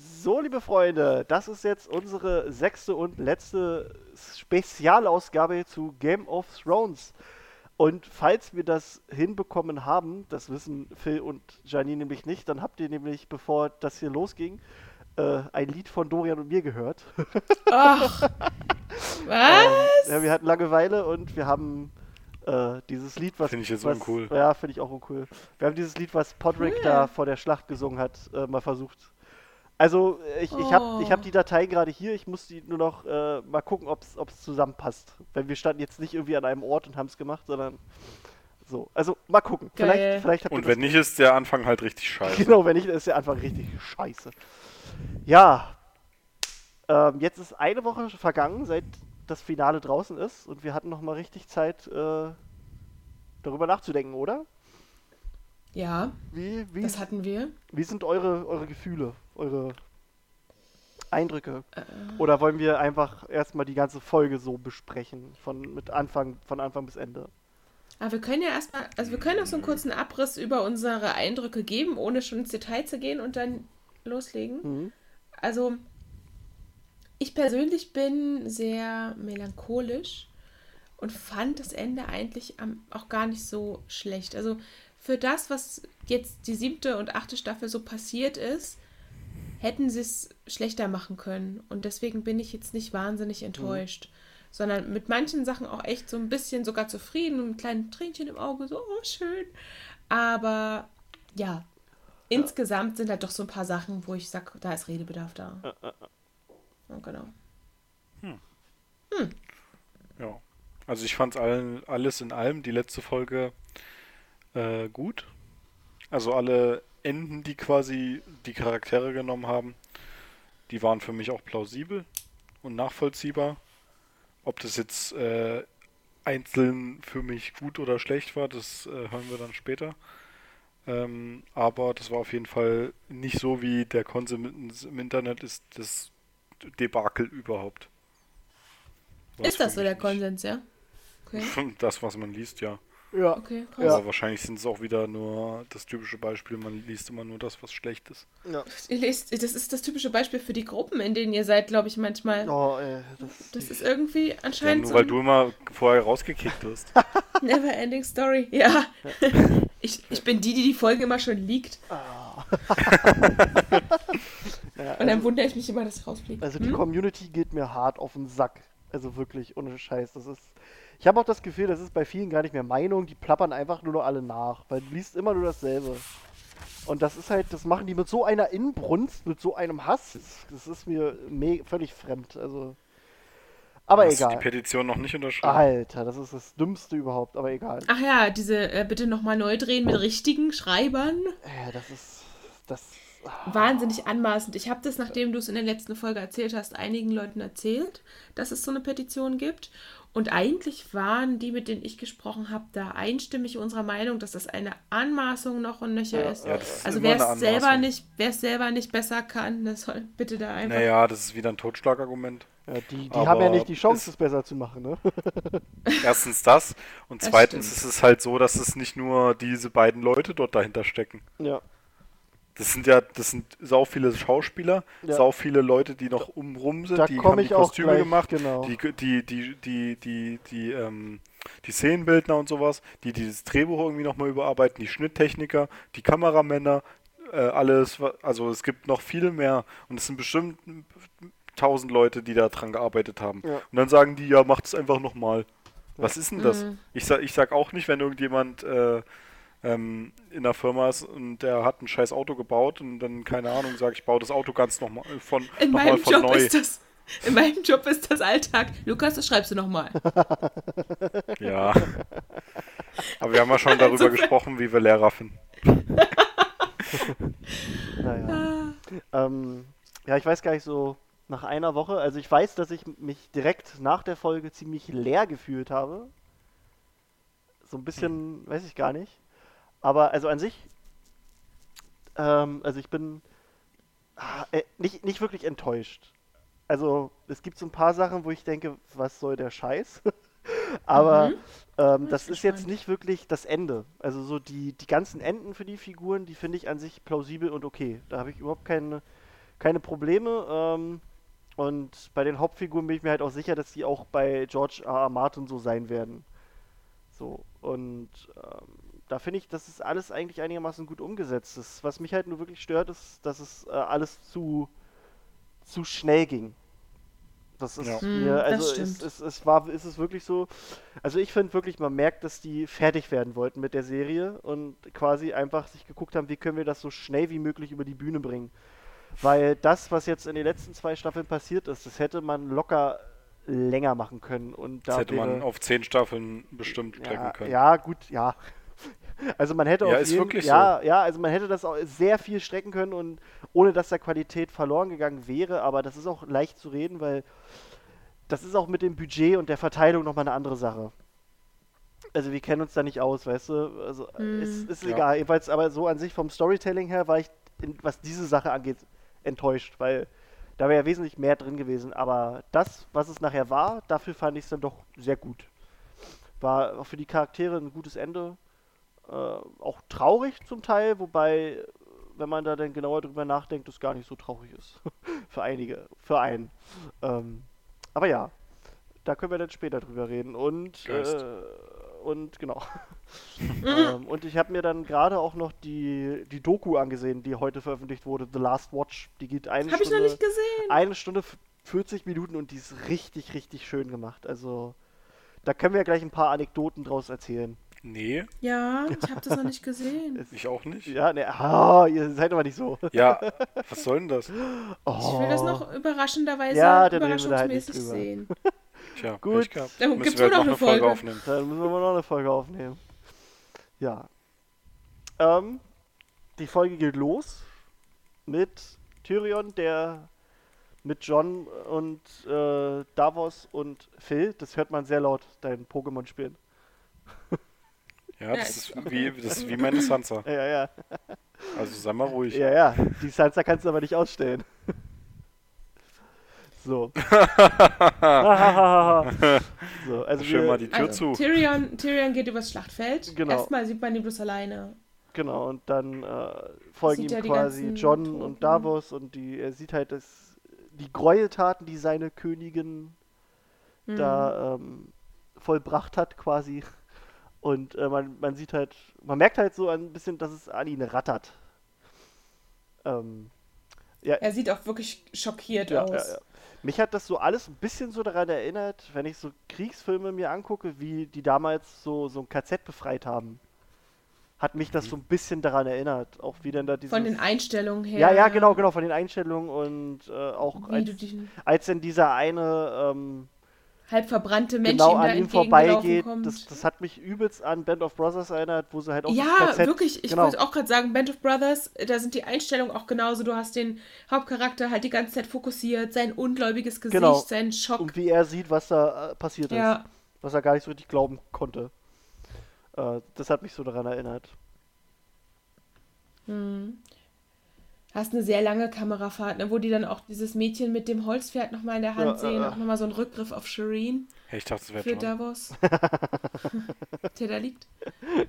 So, liebe Freunde, das ist jetzt unsere sechste und letzte Spezialausgabe zu Game of Thrones. Und falls wir das hinbekommen haben, das wissen Phil und Janine nämlich nicht, dann habt ihr nämlich, bevor das hier losging, äh, ein Lied von Dorian und mir gehört. Ach, was? Ähm, ja, wir hatten Langeweile und wir haben äh, dieses Lied, was. Finde ich jetzt was, uncool. Ja, finde ich auch uncool. Wir haben dieses Lied, was Podrick Cool. da vor der Schlacht gesungen hat, äh, mal versucht. Also, äh, ich, ich habe ich hab Oh. die Datei gerade hier, ich muss die nur noch äh, mal gucken, ob es zusammenpasst. Weil wir standen jetzt nicht irgendwie an einem Ort und haben es gemacht, sondern so. Also, mal gucken. Geil. Vielleicht, vielleicht habt ihr Und wenn nicht, ist der Anfang halt richtig scheiße. Genau, wenn nicht, ist der Anfang richtig scheiße. Ja. Ähm, jetzt ist eine Woche vergangen, seit das Finale draußen ist und wir hatten noch mal richtig Zeit, äh, darüber nachzudenken, oder? Ja, Wie, wie, das hatten wir. wie sind eure, eure Gefühle, eure Eindrücke? Äh, Oder wollen wir einfach erstmal die ganze Folge so besprechen, von, mit Anfang, von Anfang bis Ende? aber wir können ja erstmal, also wir können auch so einen kurzen Abriss über unsere Eindrücke geben, ohne schon ins Detail zu gehen und dann loslegen. Mhm. Also, ich persönlich bin sehr melancholisch und fand das Ende eigentlich auch gar nicht so schlecht. Also, für das, was jetzt die siebte und achte Staffel so passiert ist, hätten sie es schlechter machen können. Und deswegen bin ich jetzt nicht wahnsinnig enttäuscht. Sondern mit manchen Sachen auch echt so ein bisschen sogar zufrieden und ein kleines Tränchen im Auge, so, oh, schön. Aber ja, insgesamt sind halt doch so ein paar Sachen, wo ich sage, da ist Redebedarf da. Ja, genau. Ja. Also ich fand allen, alles in allem, die letzte Folge, äh, gut. Also alle Enden, die quasi die Charaktere genommen haben, die waren für mich auch plausibel und nachvollziehbar. Ob das jetzt äh, einzeln für mich gut oder schlecht war, das äh, hören wir dann später. Ähm, aber das war auf jeden Fall nicht so, wie der Konsens im Internet ist, das Debakel überhaupt. War's Ist das so der nicht. Konsens, ja? Okay. Das, was man liest, ja. Ja. Okay, krass. Ja. Aber wahrscheinlich sind es auch wieder nur das typische Beispiel, man liest immer nur das, was schlecht ist. ja. Ihr lest, das ist das typische Beispiel für die Gruppen, in denen ihr seid, glaube ich, manchmal. Oh, ey, das, Das ist irgendwie Ja, anscheinend nur so weil du immer vorher rausgekickt wirst. Never-ending Story. Ja. Ich, ich bin die, die die Folge immer schon liegt. Ja, Und dann also, wundere ich mich immer, dass sie rausfliegt. also die Hm? Community geht mir hart auf den Sack. Also wirklich, ohne Scheiß. Das ist. Ich habe auch das Gefühl, das ist bei vielen gar nicht mehr Meinung, die plappern einfach nur noch alle nach, weil du liest immer nur dasselbe. Und das ist halt, das machen die mit so einer Inbrunst, mit so einem Hass. Das ist mir völlig fremd. Also. Aber Hast du die egal. Petition noch nicht unterschrieben? Alter, das ist das Dümmste überhaupt, aber egal. Ach ja, diese äh, bitte nochmal neu drehen mit richtigen Schreibern. Äh, das ist. Das. Wahnsinnig anmaßend. Ich habe das, nachdem du es in der letzten Folge erzählt hast, einigen Leuten erzählt, dass es so eine Petition gibt. Und eigentlich waren die, mit denen ich gesprochen habe, da einstimmig unserer Meinung, dass das eine Anmaßung noch und nöcher Ja, ist. Ja, das ist Also wer es selber nicht, wer es selber nicht besser kann, der soll bitte da einfach. Naja, das ist wieder ein Totschlagargument. Ja, die die haben ja nicht die Chance, es- es besser zu machen, ne? Erstens das und Das zweitens stimmt. ist es halt so, dass es nicht nur diese beiden Leute dort dahinter stecken. ja. Das sind ja, das sind sau viele Schauspieler, Ja. sau viele Leute, die noch umrum sind, Da die haben ich die auch Kostüme gleich, gemacht, genau. die, die, die, die, die, die, ähm, die Szenenbildner und sowas, die dieses Drehbuch irgendwie nochmal überarbeiten, die Schnitttechniker, die Kameramänner, äh, alles, also es gibt noch viel mehr und es sind bestimmt tausend Leute, die da dran gearbeitet haben. Ja. Und dann sagen die, ja, macht es einfach nochmal. Was ist denn das? Mhm. Ich, sag, ich sag auch nicht, wenn irgendjemand äh, ähm, in der Firma ist und der hat ein scheiß Auto gebaut und dann, keine Ahnung, sag ich baue das Auto ganz nochmal von, In noch mal meinem von Job neu. ist das. In meinem Job ist das Alltag. Lukas, das schreibst du nochmal. Ja. Aber wir haben ja schon darüber Insofern- gesprochen, wie wir Lehrer finden. Naja. Ähm, ja, ich weiß gar nicht so nach einer Woche. Also ich weiß, dass ich mich direkt nach der Folge ziemlich leer gefühlt habe. So ein bisschen, weiß ich gar nicht. Aber also an sich, ähm, also ich bin ah, äh, nicht, nicht wirklich enttäuscht. Also es gibt so ein paar Sachen, wo ich denke, was soll der Scheiß? Aber Mhm. ähm, das ich ist jetzt nicht wirklich das Ende. Also so die, die ganzen Enden für die Figuren, die finde ich an sich plausibel und okay. Da habe ich überhaupt keine, keine Probleme. Ähm, und bei den Hauptfiguren bin ich mir halt auch sicher, dass die auch bei George R. R. Martin so sein werden. So, und ähm, da finde ich, das ist alles eigentlich einigermaßen gut umgesetzt. Das, was mich halt nur wirklich stört, ist, dass es äh, alles zu, zu schnell ging. Das ist Ja. Hm, mir, das also es, es, es war, ist es wirklich so. Also ich finde wirklich, man merkt, dass die fertig werden wollten mit der Serie und quasi einfach sich geguckt haben, wie können wir das so schnell wie möglich über die Bühne bringen. Weil das, was jetzt in den letzten zwei Staffeln passiert ist, das hätte man locker länger machen können. Und Das da hätte man wäre- auf zehn Staffeln bestimmt strecken ja, können. ja, gut, ja. Also man hätte Ja, auf ist jeden, wirklich ja, ja, also man hätte das auch sehr viel strecken können und ohne dass da Qualität verloren gegangen wäre, aber das ist auch leicht zu reden, weil das ist auch mit dem Budget und der Verteilung nochmal eine andere Sache. Also wir kennen uns da nicht aus, weißt du? Also Hm. ist, ist Ja. egal. Jedenfalls, aber so an sich vom Storytelling her war ich, in, was diese Sache angeht, enttäuscht, weil da wäre ja wesentlich mehr drin gewesen. Aber das, was es nachher war, dafür fand ich es dann doch sehr gut. War auch für die Charaktere ein gutes Ende. Äh, auch traurig zum Teil, wobei, wenn man da dann genauer drüber nachdenkt, es gar nicht so traurig ist. für einige, für einen. Ähm, aber ja, da können wir dann später drüber reden. Und, äh, und genau. ähm, und ich habe mir dann gerade auch noch die, die Doku angesehen, die heute veröffentlicht wurde, The Last Watch. Die geht eine Habe ich noch Stunde, nicht gesehen. eine Stunde f- 40 Minuten und die ist richtig, richtig schön gemacht. Also da können wir gleich ein paar Anekdoten draus erzählen. Nee, Ja, ich habe das noch nicht gesehen. ich auch nicht. Ja, ne, ah, ihr seid aber nicht so. Ja, was soll denn das? Oh. Ich will das noch überraschenderweise Ja, dann reden wir da halt nicht überraschungsmäßig drüber. sehen. Tja, Gut. Dann Müssen gibt's wir wohl halt noch eine Folge. aufnehmen. Dann müssen wir mal noch eine Folge aufnehmen. Ja. Ähm, die Folge geht los mit Tyrion, der mit John und äh, Davos und Phil, das hört man sehr laut, dein Pokémon spielen. Ja, das ist wie, das ist wie meine Sansa. Ja, ja. Also sei mal ruhig. Ja, ja. Die Sansa kannst du aber nicht ausstellen. So. so, also Schön wir, mal die Tür Also, zu. Tyrion, Tyrion geht übers Schlachtfeld. Genau. Erstmal sieht man ihn bloß alleine. Genau, und dann äh, folgen Sieht ihm quasi John Toten. und Davos und die, er sieht halt das, die Gräueltaten, die seine Königin Hm. da ähm, vollbracht hat quasi. Und äh, man, man sieht halt, man merkt halt so ein bisschen, dass es an ihn rattert. Ähm, Er sieht auch wirklich schockiert ja, aus. ja, ja. Mich hat das so alles ein bisschen so daran erinnert, wenn ich so Kriegsfilme mir angucke, wie die damals so, so ein KZ befreit haben. Hat mich das so ein bisschen daran erinnert. Auch wie dann da dieses... Von den Einstellungen her. Ja, ja, genau, genau, von den Einstellungen und äh, auch Wie als, als denn dieser eine ähm, halb verbrannte Mensch genau an ihm vorbeigeht, das, das hat mich übelst an Band of Brothers erinnert, wo sie halt auch ja, KZ, wirklich. Ich genau, wollte auch gerade sagen, Band of Brothers, da sind die Einstellungen auch genauso. Du hast den Hauptcharakter halt die ganze Zeit fokussiert, sein ungläubiges Gesicht, Genau. seinen Schock. und wie er sieht, was da äh, passiert ist, Ja, was er gar nicht so richtig glauben konnte. Äh, das hat mich so daran erinnert. hm. Hast eine sehr lange Kamerafahrt, ne, wo die dann auch dieses Mädchen mit dem Holzpferd nochmal in der Hand Ja, sehen. äh. Auch nochmal so ein Rückgriff auf Shireen Hey, ich dachte, es wäre für John. Davos. der da liegt.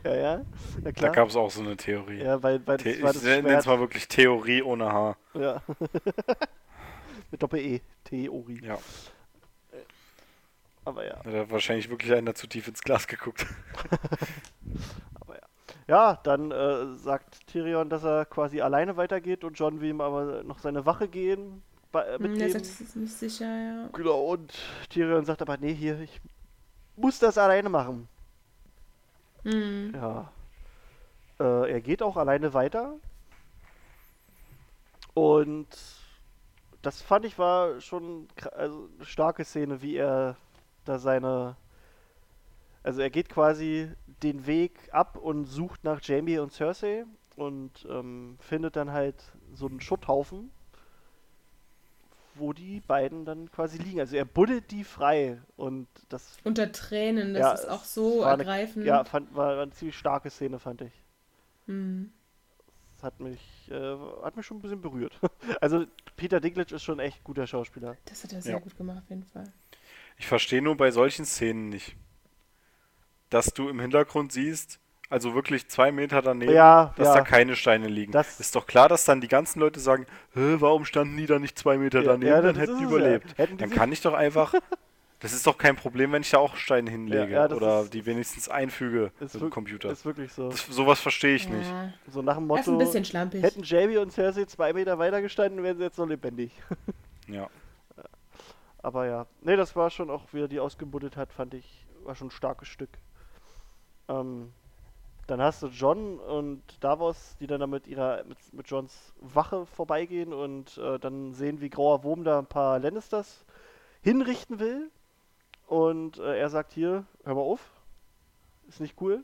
Ja, ja, ja Da klar. gab es auch so eine Theorie. ja, weil, weil The das war ich das nenne es mal wirklich Theorie ohne H. Ja. Mit Doppel-E. Theorie. Ja, Aber ja. da hat wahrscheinlich wirklich einer zu tief ins Glas geguckt. Ja, dann äh, sagt Tyrion, dass er quasi alleine weitergeht und John will ihm aber noch seine Wache gehen. Äh, Hm, Er mitgeben. sagt, das ist nicht sicher, ja. Genau, und Tyrion sagt aber, nee, hier, ich muss das alleine machen. Hm. Ja. Äh, er geht auch alleine weiter. Und das fand ich war schon kra- also eine starke Szene, wie er da seine. Also er geht quasi den Weg ab und sucht nach Jamie und Cersei und ähm, findet dann halt so einen Schutthaufen, wo die beiden dann quasi liegen. Also er buddelt die frei und das Unter Tränen, das Ja, ist auch so war eine- ergreifend. ja, fand, war, eine ziemlich starke Szene, fand ich. Hm. Das hat mich, äh, hat mich schon ein bisschen berührt. Also Peter Dinklage ist schon echt guter Schauspieler. Das hat er sehr Ja. gut gemacht, auf jeden Fall. Ich verstehe nur bei solchen Szenen nicht, dass du im Hintergrund siehst, Also wirklich zwei Meter daneben, Ja, dass ja. da keine Steine liegen. Das- ist doch klar, dass dann die ganzen Leute sagen, warum standen die da nicht zwei Meter daneben, ja, dann hätten die überlebt. Hätten die dann kann ich doch einfach. Das ist doch kein Problem, wenn ich da auch Steine hinlege Ja, ja, das oder ist- die wenigstens einfüge im Computer. ist wirklich so. Das, sowas verstehe ich nicht. So nach dem das ist ein Motto, bisschen schlampig. hätten Jamie und Cersei zwei Meter weiter gestanden, wären sie jetzt noch lebendig. Ja. Aber ja, nee, das war schon auch, wie er die ausgebuddet hat, fand ich, war schon ein starkes Stück. Ähm, dann hast du John und Davos, die dann da mit ihrer, mit, mit Johns Wache vorbeigehen und äh, dann sehen, wie Grauer Wurm da ein paar Lannisters hinrichten will. Und äh, er sagt hier, hör mal auf, ist nicht cool.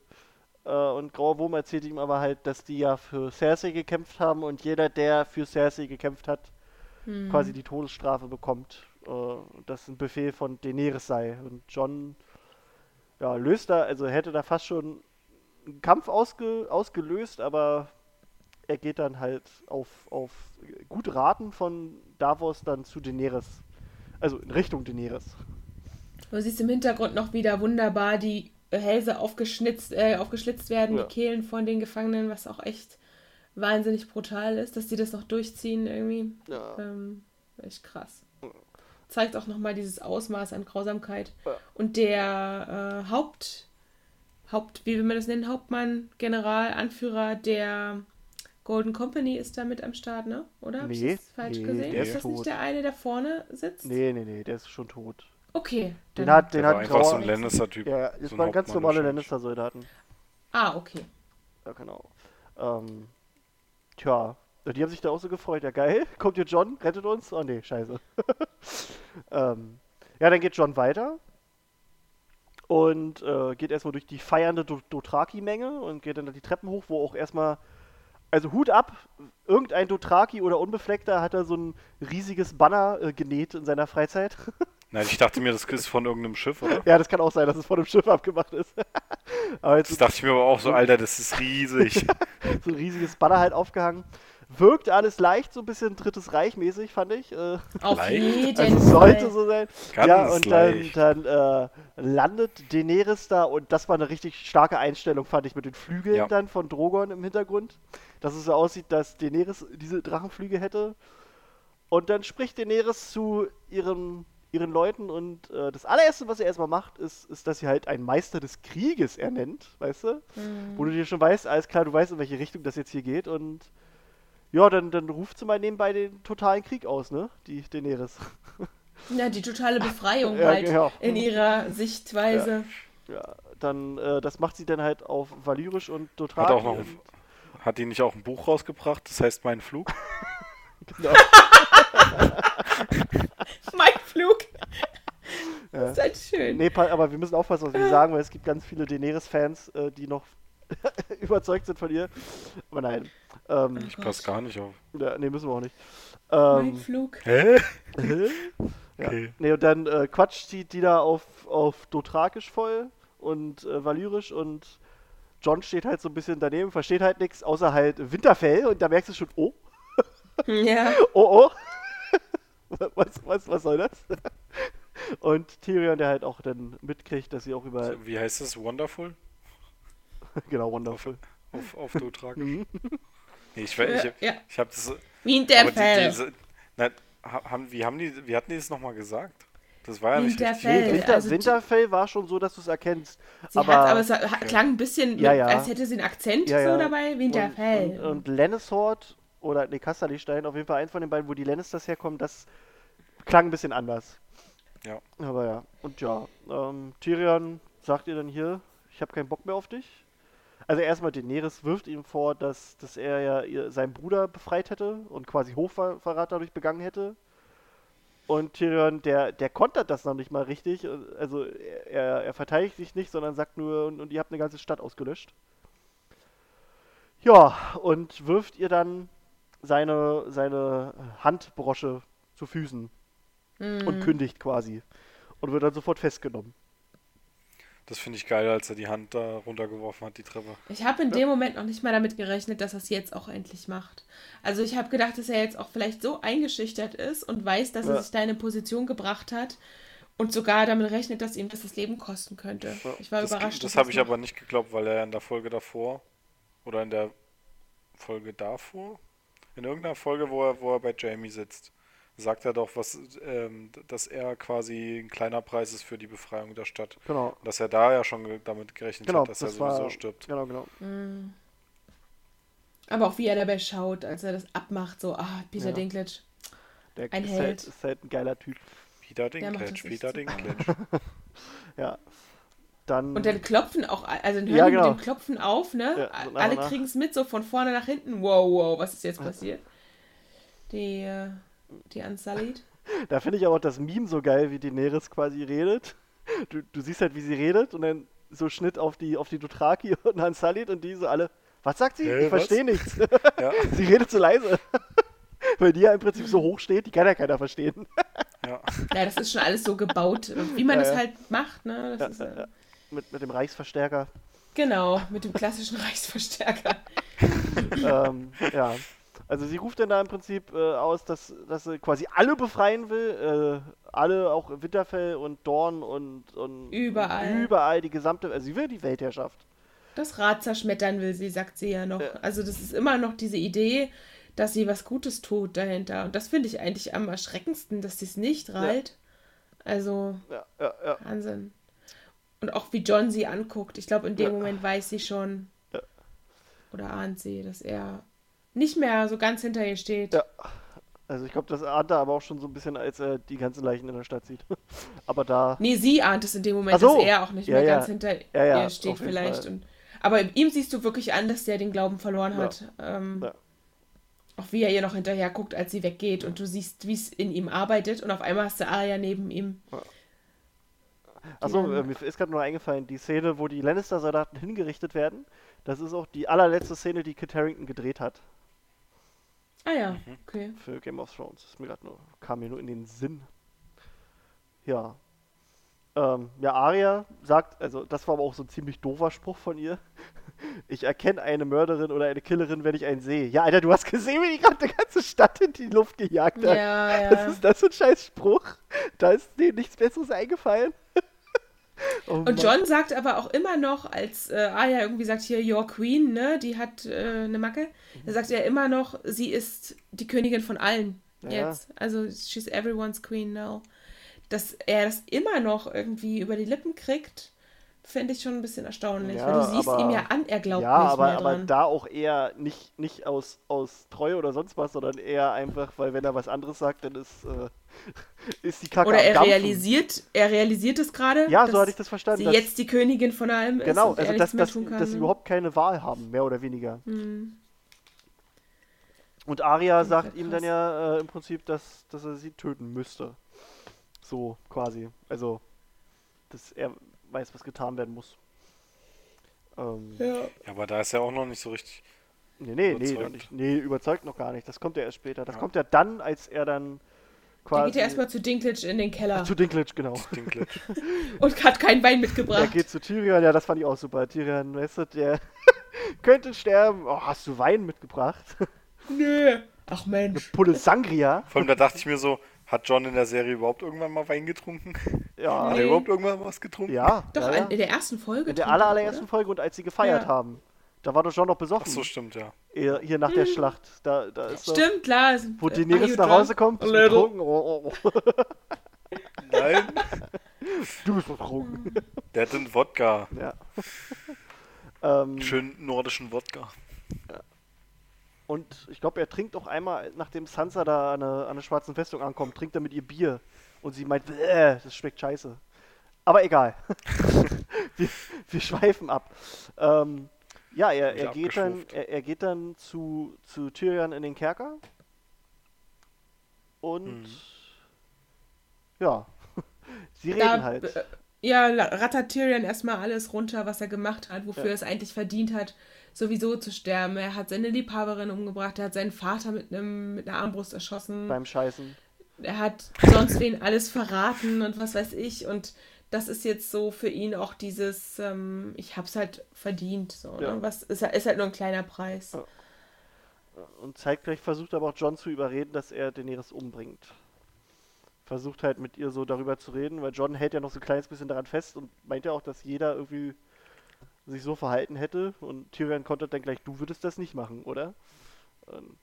Äh, und Grauer Wurm erzählt ihm aber halt, dass die ja für Cersei gekämpft haben und jeder, der für Cersei gekämpft hat, Hm. quasi die Todesstrafe bekommt. Äh, und das ein Befehl von Daenerys sei. Und John ja, löst da, also hätte da fast schon einen Kampf ausge, ausgelöst, aber er geht dann halt auf, auf gut Raten von Davos dann zu Daenerys. Also in Richtung Daenerys. Du siehst im Hintergrund noch wieder wunderbar die Hälse aufgeschnitzt, äh, aufgeschlitzt werden, Ja. die Kehlen von den Gefangenen, was auch echt wahnsinnig brutal ist, dass die das noch durchziehen irgendwie. Ja. Ähm, echt krass. Zeigt auch nochmal dieses Ausmaß an Grausamkeit. Ja. Und der äh, Haupt, Haupt, wie will man das nennen, Hauptmann, General, Anführer der Golden Company ist da mit am Start, ne? Oder? Hab ich Nee, das falsch nee, gesehen? der ist ist das nicht tot. der eine, der vorne sitzt? Nee, nee, nee, der ist schon tot. Okay. Den dann- hat, Der den war hat einfach so ein Lannister-Typ. Ja, das so ein waren ganz normale. Lannister-Soldaten. Ah, okay. Ja, genau. Ähm, tja, die haben sich da auch so gefreut. Ja, geil. Kommt hier John, rettet uns? Oh nee, scheiße. ähm, ja, dann geht John weiter und äh, geht erstmal durch die feiernde Do Dothraki-Menge und geht dann die Treppen hoch, wo auch erstmal, also Hut ab, irgendein Dothraki oder Unbefleckter hat da so ein riesiges Banner äh, genäht in seiner Freizeit. Nein, ich dachte mir, das ist von irgendeinem Schiff, oder? ja, das kann auch sein, dass es von einem Schiff abgemacht ist. Aber jetzt Das dachte ich mir aber auch so, Alter, das ist riesig. so ein riesiges Banner halt aufgehangen. Wirkte alles leicht, so ein bisschen Drittes Reich mäßig, fand ich. Äh, Auf jeden also sollte so sein. Ganz ja, und dann, leicht. dann äh, landet Daenerys da und das war eine richtig starke Einstellung, fand ich, mit den Flügeln Ja. dann von Drogon im Hintergrund. Dass es so aussieht, dass Daenerys diese Drachenflüge hätte. Und dann spricht Daenerys zu ihren, ihren Leuten und äh, das allererste, was sie erstmal macht, ist, ist, dass sie halt einen Meister des Krieges ernennt, weißt du? Mhm. Wo du dir schon weißt, alles klar, du weißt, in welche Richtung das jetzt hier geht und ja, dann, dann ruft sie mal nebenbei den totalen Krieg aus, ne? Die Daenerys. Ja, die totale Befreiung Ja, halt genau. in ihrer Sichtweise. Ja, dann, äh, das macht sie dann halt auf Valyrisch und Dothraki. Hat auch noch, und- hat die nicht auch ein Buch rausgebracht, das heißt Mein Flug? genau. Mein Flug. Ja. Das ist halt schön. Nee, aber wir müssen aufpassen, was wir sagen, weil es gibt ganz viele Daenerys-Fans, äh, die noch überzeugt sind von ihr. Aber nein. Ähm, Ich passe gar nicht auf. ja, nee, müssen wir auch nicht. Mein Ähm, Flug. Hä? ja. Okay. Nee, und dann äh, quatscht sie die da auf, auf Dothrakisch voll und äh, Valyrisch und John steht halt so ein bisschen daneben, versteht halt nichts, außer halt Winterfell und da merkst du schon, oh, Ja. oh, oh. was, was, was soll das? Und Tyrion, der halt auch dann mitkriegt, dass sie auch über, Wie heißt das? Wonderful? genau, Wonderful. Auf, auf Dothraki? Mhm. Nee, ich, we- ich, Ja, ich habe das. Aber die, Winterfell. diese, na, ha- haben, wie, haben die, wie hatten die das nochmal gesagt? Das war ja nicht. Winterfell. Nee, Winter, also die- Winterfell war schon so, dass du es erkennst. Sie aber, hat, aber es klang ein bisschen, Ja, ja. als hätte sie einen Akzent Ja, ja. so dabei. Winterfell. Und, und, und Lannistort oder nee, Casterlystein, auf jeden Fall eins von den beiden, wo die Lannisters herkommen, das klang ein bisschen anders. Ja. Aber ja, und ja, ähm, Tyrion sagt ihr dann hier, ich habe keinen Bock mehr auf dich. Also erstmal Daenerys wirft ihm vor, dass, dass er ja ihr, seinen Bruder befreit hätte und quasi Hochverrat dadurch begangen hätte. Und Tyrion, der, der kontert das noch nicht mal richtig. Also er, er verteidigt sich nicht, sondern sagt nur, und, und ihr habt eine ganze Stadt ausgelöscht. Ja, und wirft ihr dann seine, seine Handbrosche zu Füßen Mhm. und kündigt quasi. Und wird dann sofort festgenommen. Das finde ich geil, als er die Hand da runtergeworfen hat, die Treppe. Ich habe in dem Moment noch nicht mal damit gerechnet, dass er es jetzt auch endlich macht. Also ich habe gedacht, dass er jetzt auch vielleicht so eingeschüchtert ist und weiß, dass Ja. er sich da in eine Position gebracht hat Und sogar damit rechnet, dass ihm das das Leben kosten könnte. Ich war das, überrascht. Das dass er habe ich macht. aber nicht geglaubt, weil er in der Folge davor oder in der Folge davor, in irgendeiner Folge, wo er, wo er bei Jamie sitzt, sagt er doch, was, ähm, dass er quasi ein kleiner Preis ist für die Befreiung der Stadt. Genau. Dass er da ja schon damit gerechnet Genau, hat, dass er das sowieso war. stirbt. Genau, genau. Aber auch wie er dabei schaut, als er das abmacht, so, ah, Peter Ja. Dinklage. Der Ein ist, Held. halt, ist halt ein geiler Typ. Peter Dinklage, Peter. Dinklage. Ja. Dann. Und dann klopfen auch, also dann hören Ja, die genau. mit dem Klopfen auf, ne? Ja, so Alle kriegen es mit, so von vorne nach hinten. Wow, wow, was ist jetzt passiert? Die, äh, die Unsullied. Da finde ich aber auch das Meme so geil, wie Daenerys quasi redet. Du, du siehst halt, wie sie redet und dann so Schnitt auf die, auf die Dothraki und Salid und die so alle, was sagt sie? Hä, ich was?" verstehe nichts. Ja, sie redet zu leise. Weil die ja im Prinzip so hoch steht, die kann ja keiner verstehen. ja. Ja, das ist schon alles so gebaut, wie man Ja, das ja. halt macht, ne? Das ist, Ja, äh, ja. Mit, mit dem Reichsverstärker. Genau, mit dem klassischen Reichsverstärker. ähm, ja. Also sie ruft dann da im Prinzip äh, aus, dass, dass sie quasi alle befreien will. Äh, alle, auch Winterfell und Dorn und, und Überall. überall die gesamte, also sie will die Weltherrschaft. Das Rad zerschmettern will sie, sagt sie ja noch. Ja. Also das ist immer noch diese Idee, dass sie was Gutes tut dahinter. Und das finde ich eigentlich am erschreckendsten, dass sie es nicht reilt. Also Ja, ja, ja. Wahnsinn. Und auch wie John sie anguckt. Ich glaube, in dem Ja. Moment weiß sie schon Ja. oder ahnt sie, dass er nicht mehr so ganz hinter ihr steht. Ja. Also ich glaube, das ahnt er aber auch schon so ein bisschen, als er die ganzen Leichen in der Stadt sieht. aber da. Nee, sie ahnt es in dem Moment, so. dass er auch nicht Ja, mehr ja. ganz hinter ihr steht vielleicht. Und, aber ihm siehst du wirklich an, dass der den Glauben verloren hat. Ähm. Auch wie er ihr noch hinterher guckt, als sie weggeht und du siehst, wie es in ihm arbeitet und auf einmal hast du Arya neben ihm. Achso, äh, mir ist gerade nur eingefallen, die Szene, wo die Lannister-Soldaten hingerichtet werden, das ist auch die allerletzte Szene, die Kit Harington gedreht hat Ah ja, Mhm. okay. für Game of Thrones. Das ist mir nur, kam mir nur in den Sinn. Ja. Ähm, ja, Arya sagt, also das war aber auch so ein ziemlich doofer Spruch von ihr. Ich erkenne eine Mörderin oder eine Killerin, wenn ich einen sehe. Ja, Alter, du hast gesehen, wie die gerade die ganze Stadt in die Luft gejagt hat. Ja, ja. ist das für ein scheiß Spruch? Da ist denen nichts Besseres eingefallen. Oh Und. John sagt aber auch immer noch, als äh, Arya irgendwie sagt, hier, Your Queen, ne, die hat äh, eine Macke, da sagt er immer noch, sie ist die Königin von allen Ja. jetzt. Also, she's everyone's queen now. Dass er das immer noch irgendwie über die Lippen kriegt, finde ich schon ein bisschen erstaunlich. Ja, weil du siehst aber- ihm ja an, er glaubt ja, nicht aber, mehr aber dran. da auch eher nicht, nicht aus, aus Treue oder sonst was, sondern eher einfach, weil wenn er was anderes sagt, dann ist, äh, ist die Kacke Oder er realisiert, er realisiert es gerade, Ja, so hatte ich das verstanden. sie dass- jetzt die Königin von allem ist genau, und er also dass, dass, tun kann. dass sie überhaupt keine Wahl haben, mehr oder weniger. Hm. Und Arya ist sagt ja ihm dann ja äh, im Prinzip, dass, dass er sie töten müsste. So quasi. Also, dass er weiß, was getan werden muss. Ähm, Ja. ja, aber da ist er auch noch nicht so richtig. Nee, nee, nee, Überzeugt. noch nicht. nee, überzeugt noch gar nicht. Das kommt ja erst später. Das Ja. kommt ja dann, als er dann Da quasi. geht er erstmal zu Dinklage in den Keller zu Dinklage, genau. Dinklage. und hat kein Wein Er mitgebracht. geht zu Tyrion, ja, das fand ich auch super. Tyrion, weißt du, der könnte sterben. Oh, hast du Wein mitgebracht? Nö. Ach Mensch. Pulle Sangria. Vor allem, da dachte ich mir so, hat John in der Serie überhaupt irgendwann mal Wein getrunken? Ja, Hat Nee. er überhaupt irgendwann was getrunken? ja. Doch, ja, ja. in der ersten Folge. In der er aller, allerersten? Folge und als sie gefeiert Ja. haben. Da war doch John noch Ach besoffen. so, stimmt, ja. Hier, hier nach der Schlacht. Da, da ist doch, Stimmt, klar. Wo Äh, Daenerys are you nach? Hause kommt, ist betrunken. Oh, oh, oh. Nein, Du bist betrunken. der hat den Wodka. Ja. ähm, Schön nordischen Wodka. Und ich glaube, er trinkt auch einmal, nachdem Sansa da an der, der schwarzen Festung ankommt, trinkt er mit ihr Bier. Und sie meint, "Bäh, das schmeckt scheiße. Aber egal. wir, wir schweifen ab. Ähm, ja, er, er, geht dann, er, er geht dann zu, zu Tyrion in den Kerker. Und Mhm. ja, sie reden Da, halt. äh, ja, rattert Tyrion erstmal alles runter, was er gemacht hat, wofür Ja. er es eigentlich verdient hat, sowieso zu sterben. Er hat seine Liebhaberin umgebracht, er hat seinen Vater mit, einem, mit einer Armbrust erschossen, beim Scheißen. er hat sonst wen alles verraten und was weiß ich. Und das ist jetzt so für ihn auch dieses, ähm, ich hab's halt verdient. So, Ja. ne? Was ist, halt- ist halt nur ein kleiner Preis. Ja. Und zeitgleich versucht aber auch John zu überreden, dass er Daenerys umbringt. versucht halt mit ihr so darüber zu reden, weil John hält ja noch so ein kleines bisschen daran fest und meint ja auch, dass jeder irgendwie sich so verhalten hätte und Tyrion kontert dann gleich, du würdest das nicht machen, oder? Und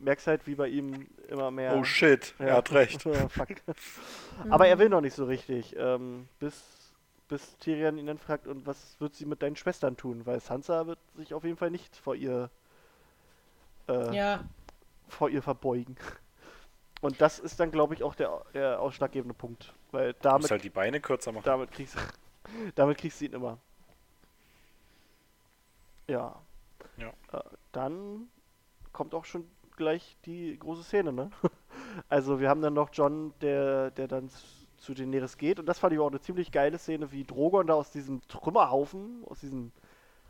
merkst halt, wie bei ihm immer mehr. Oh shit, er hat recht. Ja, fuck. Aber er will noch nicht so richtig, ähm, bis, bis Tyrion ihn dann fragt, und was wird sie mit deinen Schwestern tun? Weil Sansa wird sich auf jeden Fall nicht vor ihr äh, Ja, vor ihr verbeugen. Und das ist dann, glaube ich, auch der, der ausschlaggebende Punkt. Weil damit, halt die Beine kürzer machen. damit, kriegst, damit kriegst du ihn immer. Ja. Ja. Äh, dann kommt auch schon gleich die große Szene, ne? Also wir haben dann noch John, der, der dann zu Daenerys geht. Und das fand ich auch eine ziemlich geile Szene, wie Drogon da aus diesem Trümmerhaufen, aus diesem,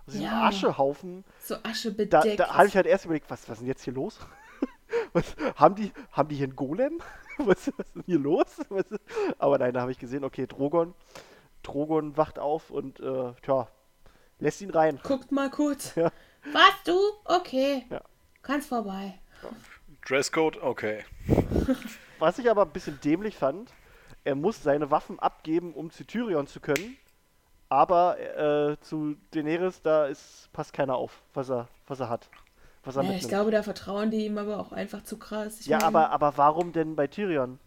aus diesem Ja. Aschehaufen, so Asche da, bedeckt. da habe ich halt erst überlegt, was, was ist denn jetzt hier los? was, haben, die, haben die hier einen Golem? was, was ist denn hier los? Was, aber nein, da habe ich gesehen, okay, Drogon. Drogon wacht auf und, äh, tja, lässt ihn rein. Guckt mal kurz. Ja. Was, du? Okay. Ja. Kannst vorbei. Dresscode, okay. Was ich aber ein bisschen dämlich fand, er muss seine Waffen abgeben, um zu Tyrion zu können. Aber äh, zu Daenerys, da ist, passt keiner auf, was er, was er hat. Was er Ja, ich glaube, da vertrauen die ihm aber auch einfach zu krass. Ich ja, meine, aber, aber warum denn bei Tyrion?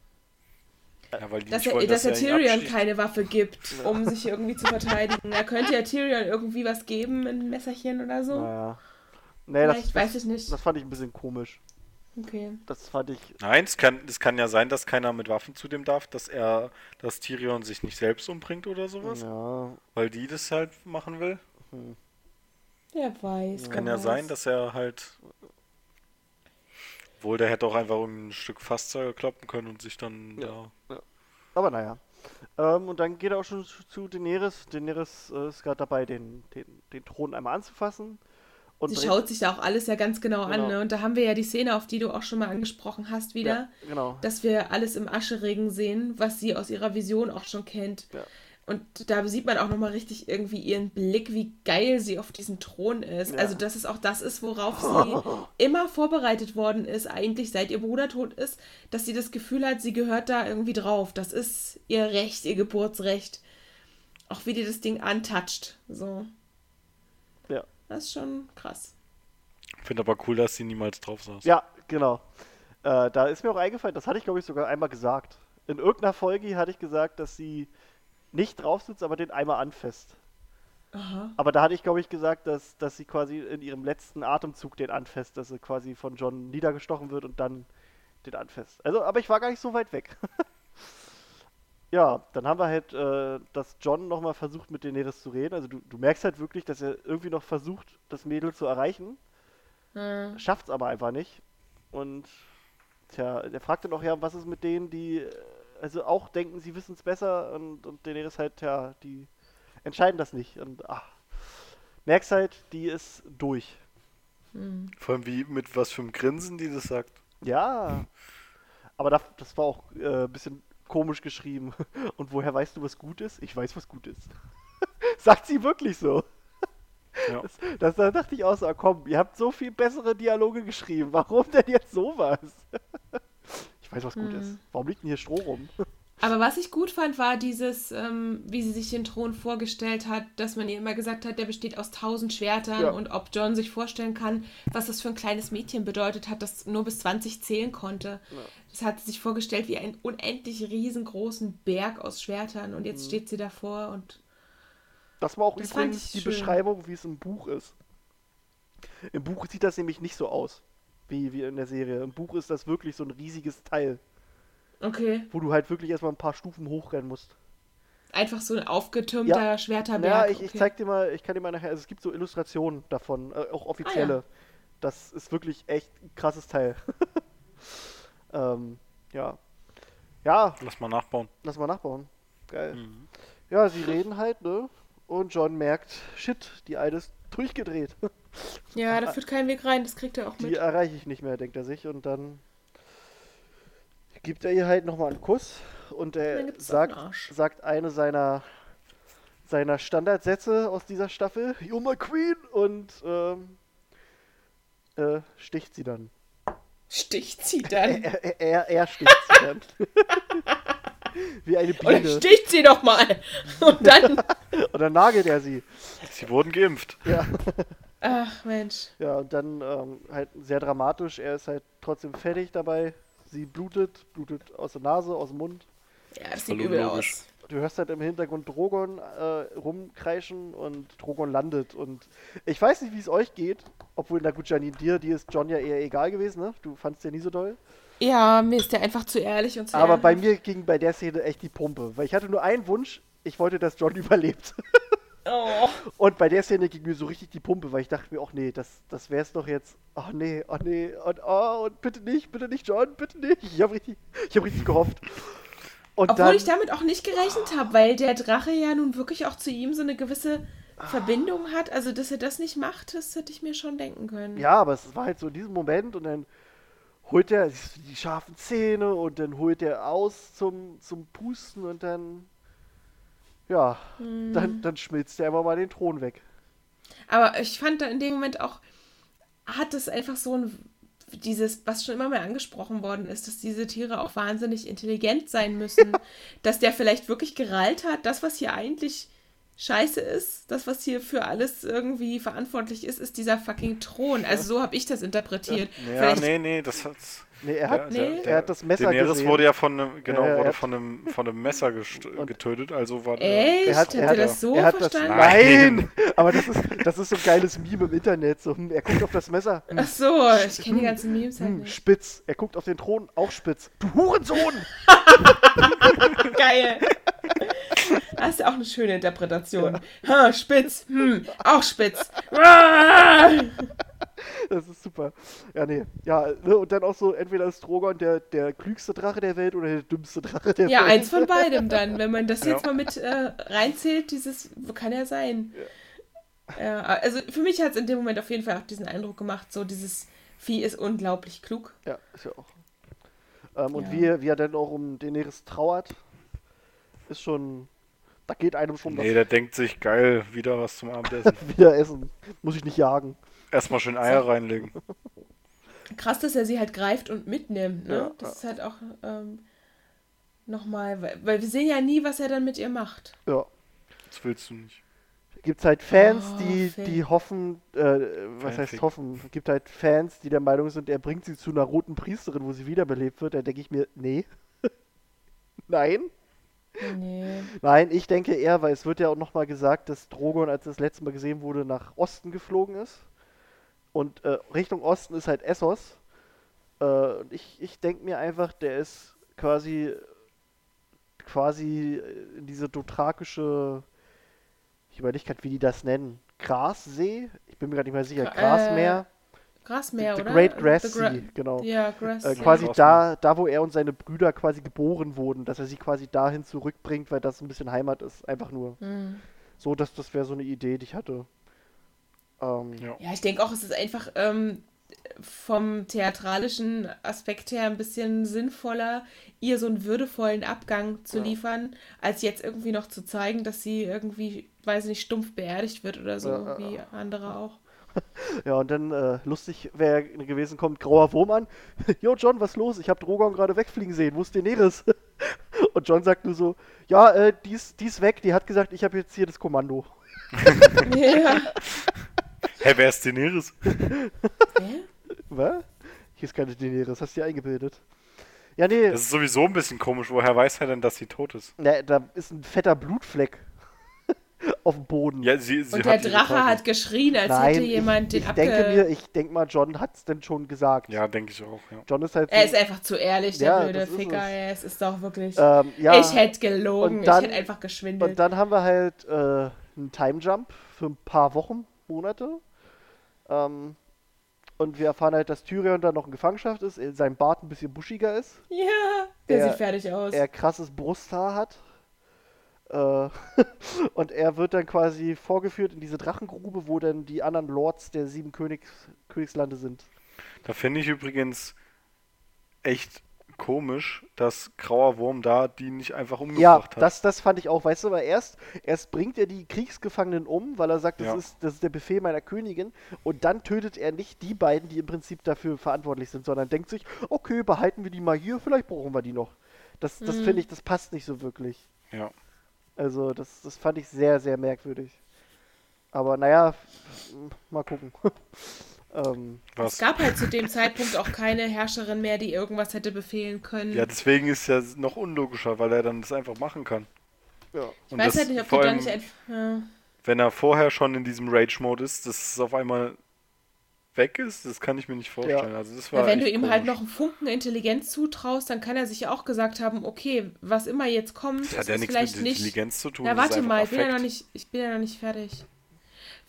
Ja, weil die Dass er, dass er Tyrion keine Waffe gibt, um sich irgendwie zu verteidigen. Er könnte ja Tyrion irgendwie was geben, ein Messerchen oder so. Naja. Nee, das, das, weiß ich nicht. das fand ich ein bisschen komisch. Okay. Das fand ich. Nein, es kann, es kann ja sein, dass keiner mit Waffen zu dem darf, dass er, dass Tyrion sich nicht selbst umbringt oder sowas, Ja, weil die das halt machen will. Wer weiß. Kann wer ja sein, weiß. dass er halt. Wohl, der hätte auch einfach ein Stück Fasszeug kloppen können und sich dann Ja. da. aber naja. Ähm, und dann geht er auch schon zu- zu Daenerys. Daenerys äh, ist gerade dabei, den, den, den Thron einmal anzufassen. Und Sie schaut sich da auch alles ja ganz genau, Genau. an. Ne? Und da haben wir ja die Szene, auf die du auch schon mal angesprochen hast, wieder. Ja, genau. Dass wir alles im Ascheregen sehen, was sie aus ihrer Vision auch schon kennt. Ja. Und da sieht man auch nochmal richtig irgendwie ihren Blick, wie geil sie auf diesem Thron ist. Ja. Also, dass es auch das ist, worauf sie immer vorbereitet worden ist, eigentlich seit ihr Bruder tot ist, dass sie das Gefühl hat, sie gehört da irgendwie drauf. Das ist ihr Recht, ihr Geburtsrecht. Auch wie die das Ding antatscht. So. Ja. Das ist schon krass. Finde aber cool, dass sie niemals drauf saß. Ja, genau. Äh, da ist mir auch eingefallen, das hatte ich glaube ich sogar einmal gesagt. In irgendeiner Folge hatte ich gesagt, dass sie nicht drauf sitzt, aber den einmal anfasst. Aha. Aber da hatte ich glaube ich gesagt, dass, dass sie quasi in ihrem letzten Atemzug den anfasst, dass sie quasi von John niedergestochen wird und dann den anfasst. Also, aber ich war gar nicht so weit weg. ja, dann haben wir halt, äh, dass John nochmal versucht mit Daenerys zu reden. Also du, du merkst halt wirklich, dass er irgendwie noch versucht, das Mädel zu erreichen. Hm. Schafft's aber einfach nicht. Und tja, der fragt dann auch, ja, was ist mit denen, die also auch denken, sie wissen es besser und, und Daenerys halt, ja, die entscheiden das nicht. Und ach, merkst halt, die ist durch. Hm. Vor allem wie mit was für einem Grinsen die das sagt. Ja. Aber das, das war auch äh, ein bisschen komisch geschrieben. Und woher weißt du, was gut ist? Ich weiß, was gut ist. Sagt sie wirklich so. Ja. Das, das, da dachte ich auch so, ah, komm, ihr habt so viel bessere Dialoge geschrieben. Warum denn jetzt sowas? Weiß, was gut Hm. ist. Warum liegt denn hier Stroh rum? Aber was ich gut fand, war dieses, ähm, wie sie sich den Thron vorgestellt hat, dass man ihr immer gesagt hat, der besteht aus tausend Schwertern Ja. und ob John sich vorstellen kann, was das für ein kleines Mädchen bedeutet hat, das nur bis 20 zählen konnte. Ja. Das hat sie sich vorgestellt wie einen unendlich riesengroßen Berg aus Schwertern und Mhm. jetzt steht sie davor und Das war auch Das übrigens die schön. Beschreibung, wie es im Buch ist. Im Buch sieht das nämlich nicht so aus, wie, wie in der Serie. Im Buch ist das wirklich so ein riesiges Teil, okay, wo du halt wirklich erstmal ein paar Stufen hochrennen musst. einfach so ein aufgetürmter Schwerterberg. Ja, ich, okay. ich zeig dir mal, ich kann dir mal nachher, also es gibt so Illustrationen davon, äh, auch offizielle. Das ist wirklich echt ein krasses Teil. ähm, ja. Ja, Lass mal nachbauen. lass mal nachbauen. Geil. Mhm. Ja, sie reden halt, ne? Und John merkt, shit, die Alte ist durchgedreht. Ja, da führt kein Weg rein, das kriegt er auch Die mit. erreiche ich nicht mehr, denkt er sich. Und dann gibt er ihr halt nochmal einen Kuss und er sagt, sagt eine seiner, seiner Standardsätze aus dieser Staffel, You're my Queen! Und ähm, äh, sticht sie dann. Sticht sie dann. Er, er, er, er sticht sie dann. wie eine Und dann Biene. sticht sie doch mal. Und dann. Und dann nagelt er sie. Sie wurden geimpft. Ja, Ach Mensch. ja und dann ähm, halt sehr dramatisch. Er ist halt trotzdem fertig dabei. Sie blutet, blutet aus der Nase, aus dem Mund. Ja, das sieht übel aus. Du hörst halt im Hintergrund Drogon äh, rumkreischen und Drogon landet. Und ich weiß nicht, wie es euch geht. Obwohl, na gut, Janine, dir, dir ist John ja eher egal gewesen, ne? Du fandst ja nie so doll. Ja, mir ist der einfach zu ehrlich und zu Aber bei ehrenhaft. mir ging bei der Szene echt die Pumpe. Weil ich hatte nur einen Wunsch. Ich wollte, dass John überlebt. Oh. Und bei der Szene ging mir so richtig die Pumpe, weil ich dachte mir, ach nee, das, das wär's doch jetzt. Ach nee, ach nee, und, oh, und bitte nicht, bitte nicht, John, bitte nicht. Ich habe richtig, ich hab richtig gehofft. Und Obwohl dann, ich damit auch nicht gerechnet habe, weil der Drache ja nun wirklich auch zu ihm so eine gewisse Verbindung hat. Also, dass er das nicht macht, das hätte ich mir schon denken können. ja, aber es war halt so in diesem Moment und dann holt er die scharfen Zähne und dann holt er aus zum, zum Pusten und dann, ja, Hm. dann, dann schmilzt er einfach mal den Thron weg. Aber ich fand da in dem Moment auch, hat es einfach so ein, dieses, was schon immer mal angesprochen worden ist, dass diese Tiere auch wahnsinnig intelligent sein müssen, dass der vielleicht wirklich gerallt hat, das, was hier eigentlich scheiße ist, das, was hier für alles irgendwie verantwortlich ist, ist dieser fucking Thron. Also so habe ich das interpretiert. Ja, Vielleicht- nee, nee, das hat's. Nee, er hat, Nee. er hat das Messer Daenerys gesehen. wurde ja von einem, genau, Ja, ja, er wurde hat- von einem, von einem Messer getötet, also war der- Echt? Er hat- er hat- das so er hat das, verstanden? nein, aber das ist, das ist so ein geiles Meme im Internet. So, hm, er guckt auf das Messer, hm, Ach so, ich kenne die ganzen Memes halt hm, nicht. spitz. Er guckt auf den Thron, auch spitz. Du Hurensohn! Geil. Das ist ja auch eine schöne Interpretation. Ha, spitz, hm, auch spitz. Das ist super. Ja, nee. Ja, ne, und dann auch so, entweder ist Drogon der, der klügste Drache der Welt oder der dümmste Drache der Ja, Welt. eins von beidem dann. Wenn man das Ja. jetzt mal mit äh, reinzählt, dieses, kann ja sein. Ja, also für mich hat es in dem Moment auf jeden Fall auch diesen Eindruck gemacht, so dieses Vieh ist unglaublich klug. Ja, ist ja auch. Ähm, und Ja. wie, er- wie er dann auch um Daenerys trauert, ist schon. Da geht einem schon Nee, der denkt sich, geil, wieder was zum Abendessen. was wieder essen. Muss ich nicht jagen. Erstmal schön Eier reinlegen. Krass, dass er sie halt greift und mitnimmt, ne? Ja, das ist halt auch ähm, nochmal, weil, weil wir sehen ja nie, was er dann mit ihr macht. Ja. Das willst du nicht. Gibt halt Fans, Oh, die, Fan. die hoffen, äh, was heißt Fanfic. hoffen? Gibt halt Fans, die der Meinung sind, er bringt sie zu einer roten Priesterin, wo sie wiederbelebt wird. Da denke ich mir, nee. Nein. Nee. Nein, ich denke eher, weil es wird ja auch nochmal gesagt, dass Drogon, als das letzte Mal gesehen wurde, nach Osten geflogen ist. Und äh, Richtung Osten ist halt Essos. Äh, und ich, ich denke mir einfach, der ist quasi quasi in diese dothrakische, ich überlege gerade, wie die das nennen, Grassee? Ich bin mir gerade nicht mehr sicher. Gra- Grasmeer? Grasmeer, The oder? Great Grass The Gra- Sea, genau. Ja, Grass Äh, Sea. quasi da, da, wo er und seine Brüder quasi geboren wurden, dass er sie quasi dahin zurückbringt, weil das ein bisschen Heimat ist. Einfach nur. Hm. So, dass das wäre so eine Idee, die ich hatte. Ähm, Ja. Ja, ich denke auch, es ist einfach ähm, vom theatralischen Aspekt her ein bisschen sinnvoller, ihr so einen würdevollen Abgang zu Ja. liefern, als jetzt irgendwie noch zu zeigen, dass sie irgendwie, weiß ich nicht, stumpf beerdigt wird oder so, Ja, ja, wie andere auch. Ja, und dann äh, lustig wäre gewesen, kommt grauer Wurm an. Jo, John, was los? Ich habe Drogon gerade wegfliegen sehen. Wo ist Daenerys? und John sagt nur so, ja, äh, die ist, die ist weg. Die hat gesagt, ich habe jetzt hier das Kommando. ja. Hä, wer ist Daenerys? Hä? Was? Hier ist keine Daenerys, hast du dir eingebildet. Ja, nee, Das ist sowieso ein bisschen komisch. Woher weiß er denn, dass sie tot ist? na, da ist ein fetter Blutfleck auf dem Boden. Ja, sie, sie Und der Drache hat geschrien, als Nein, hätte jemand ich, den ich denke abge... mir, ich denke mal, John hat es denn schon gesagt. Ja, denke ich auch, ja. John ist halt er so- ist einfach zu ehrlich, der Ja, blöde das ist Ficker. es. Es ist doch wirklich... ähm, ja, ich hätte gelogen, dann- ich hätte einfach geschwindelt. Und dann haben wir halt äh, einen Time Jump für ein paar Wochen, Monate. Ähm, und wir erfahren halt, dass Tyrion da noch in Gefangenschaft ist, sein Bart ein bisschen buschiger ist, ja, der Er- sieht fertig aus. er krasses Brusthaar hat. Äh, und er wird dann quasi vorgeführt in diese Drachengrube, wo dann die anderen Lords der sieben Königs Königslande sind. Da finde ich übrigens echt komisch, dass Grauer Wurm da die nicht einfach Ja, umgebracht hat. das, das fand ich auch. Weißt du, aber erst, erst bringt er die Kriegsgefangenen um, weil er sagt, das, Ja. ist, das ist der Befehl meiner Königin. Und dann tötet er nicht die beiden, die im Prinzip dafür verantwortlich sind, sondern denkt sich, okay, behalten wir die mal hier, vielleicht brauchen wir die noch. Das, das Mhm. finde ich, das passt nicht so wirklich. Ja. Also, das, das fand ich sehr, sehr merkwürdig. Aber naja, mal gucken. ähm, Es gab halt zu dem Zeitpunkt auch keine Herrscherin mehr, die irgendwas hätte befehlen können. Ja, deswegen ist ja noch unlogischer, weil er dann das einfach machen kann. ja. ich weiß halt nicht, ob du da nicht einfach. Ja. wenn er vorher schon in diesem Rage-Mode ist, dass es auf einmal weg ist, das kann ich mir nicht vorstellen. Also das war Ja, wenn du ihm halt komisch. noch einen Funken Intelligenz zutraust, dann kann er sich ja auch gesagt haben, okay, was immer jetzt kommt, Das hat ist ja nichts mit vielleicht nicht. Intelligenz zu tun. Na, warte mal, ich bin ja noch nicht, ich bin ja noch nicht fertig.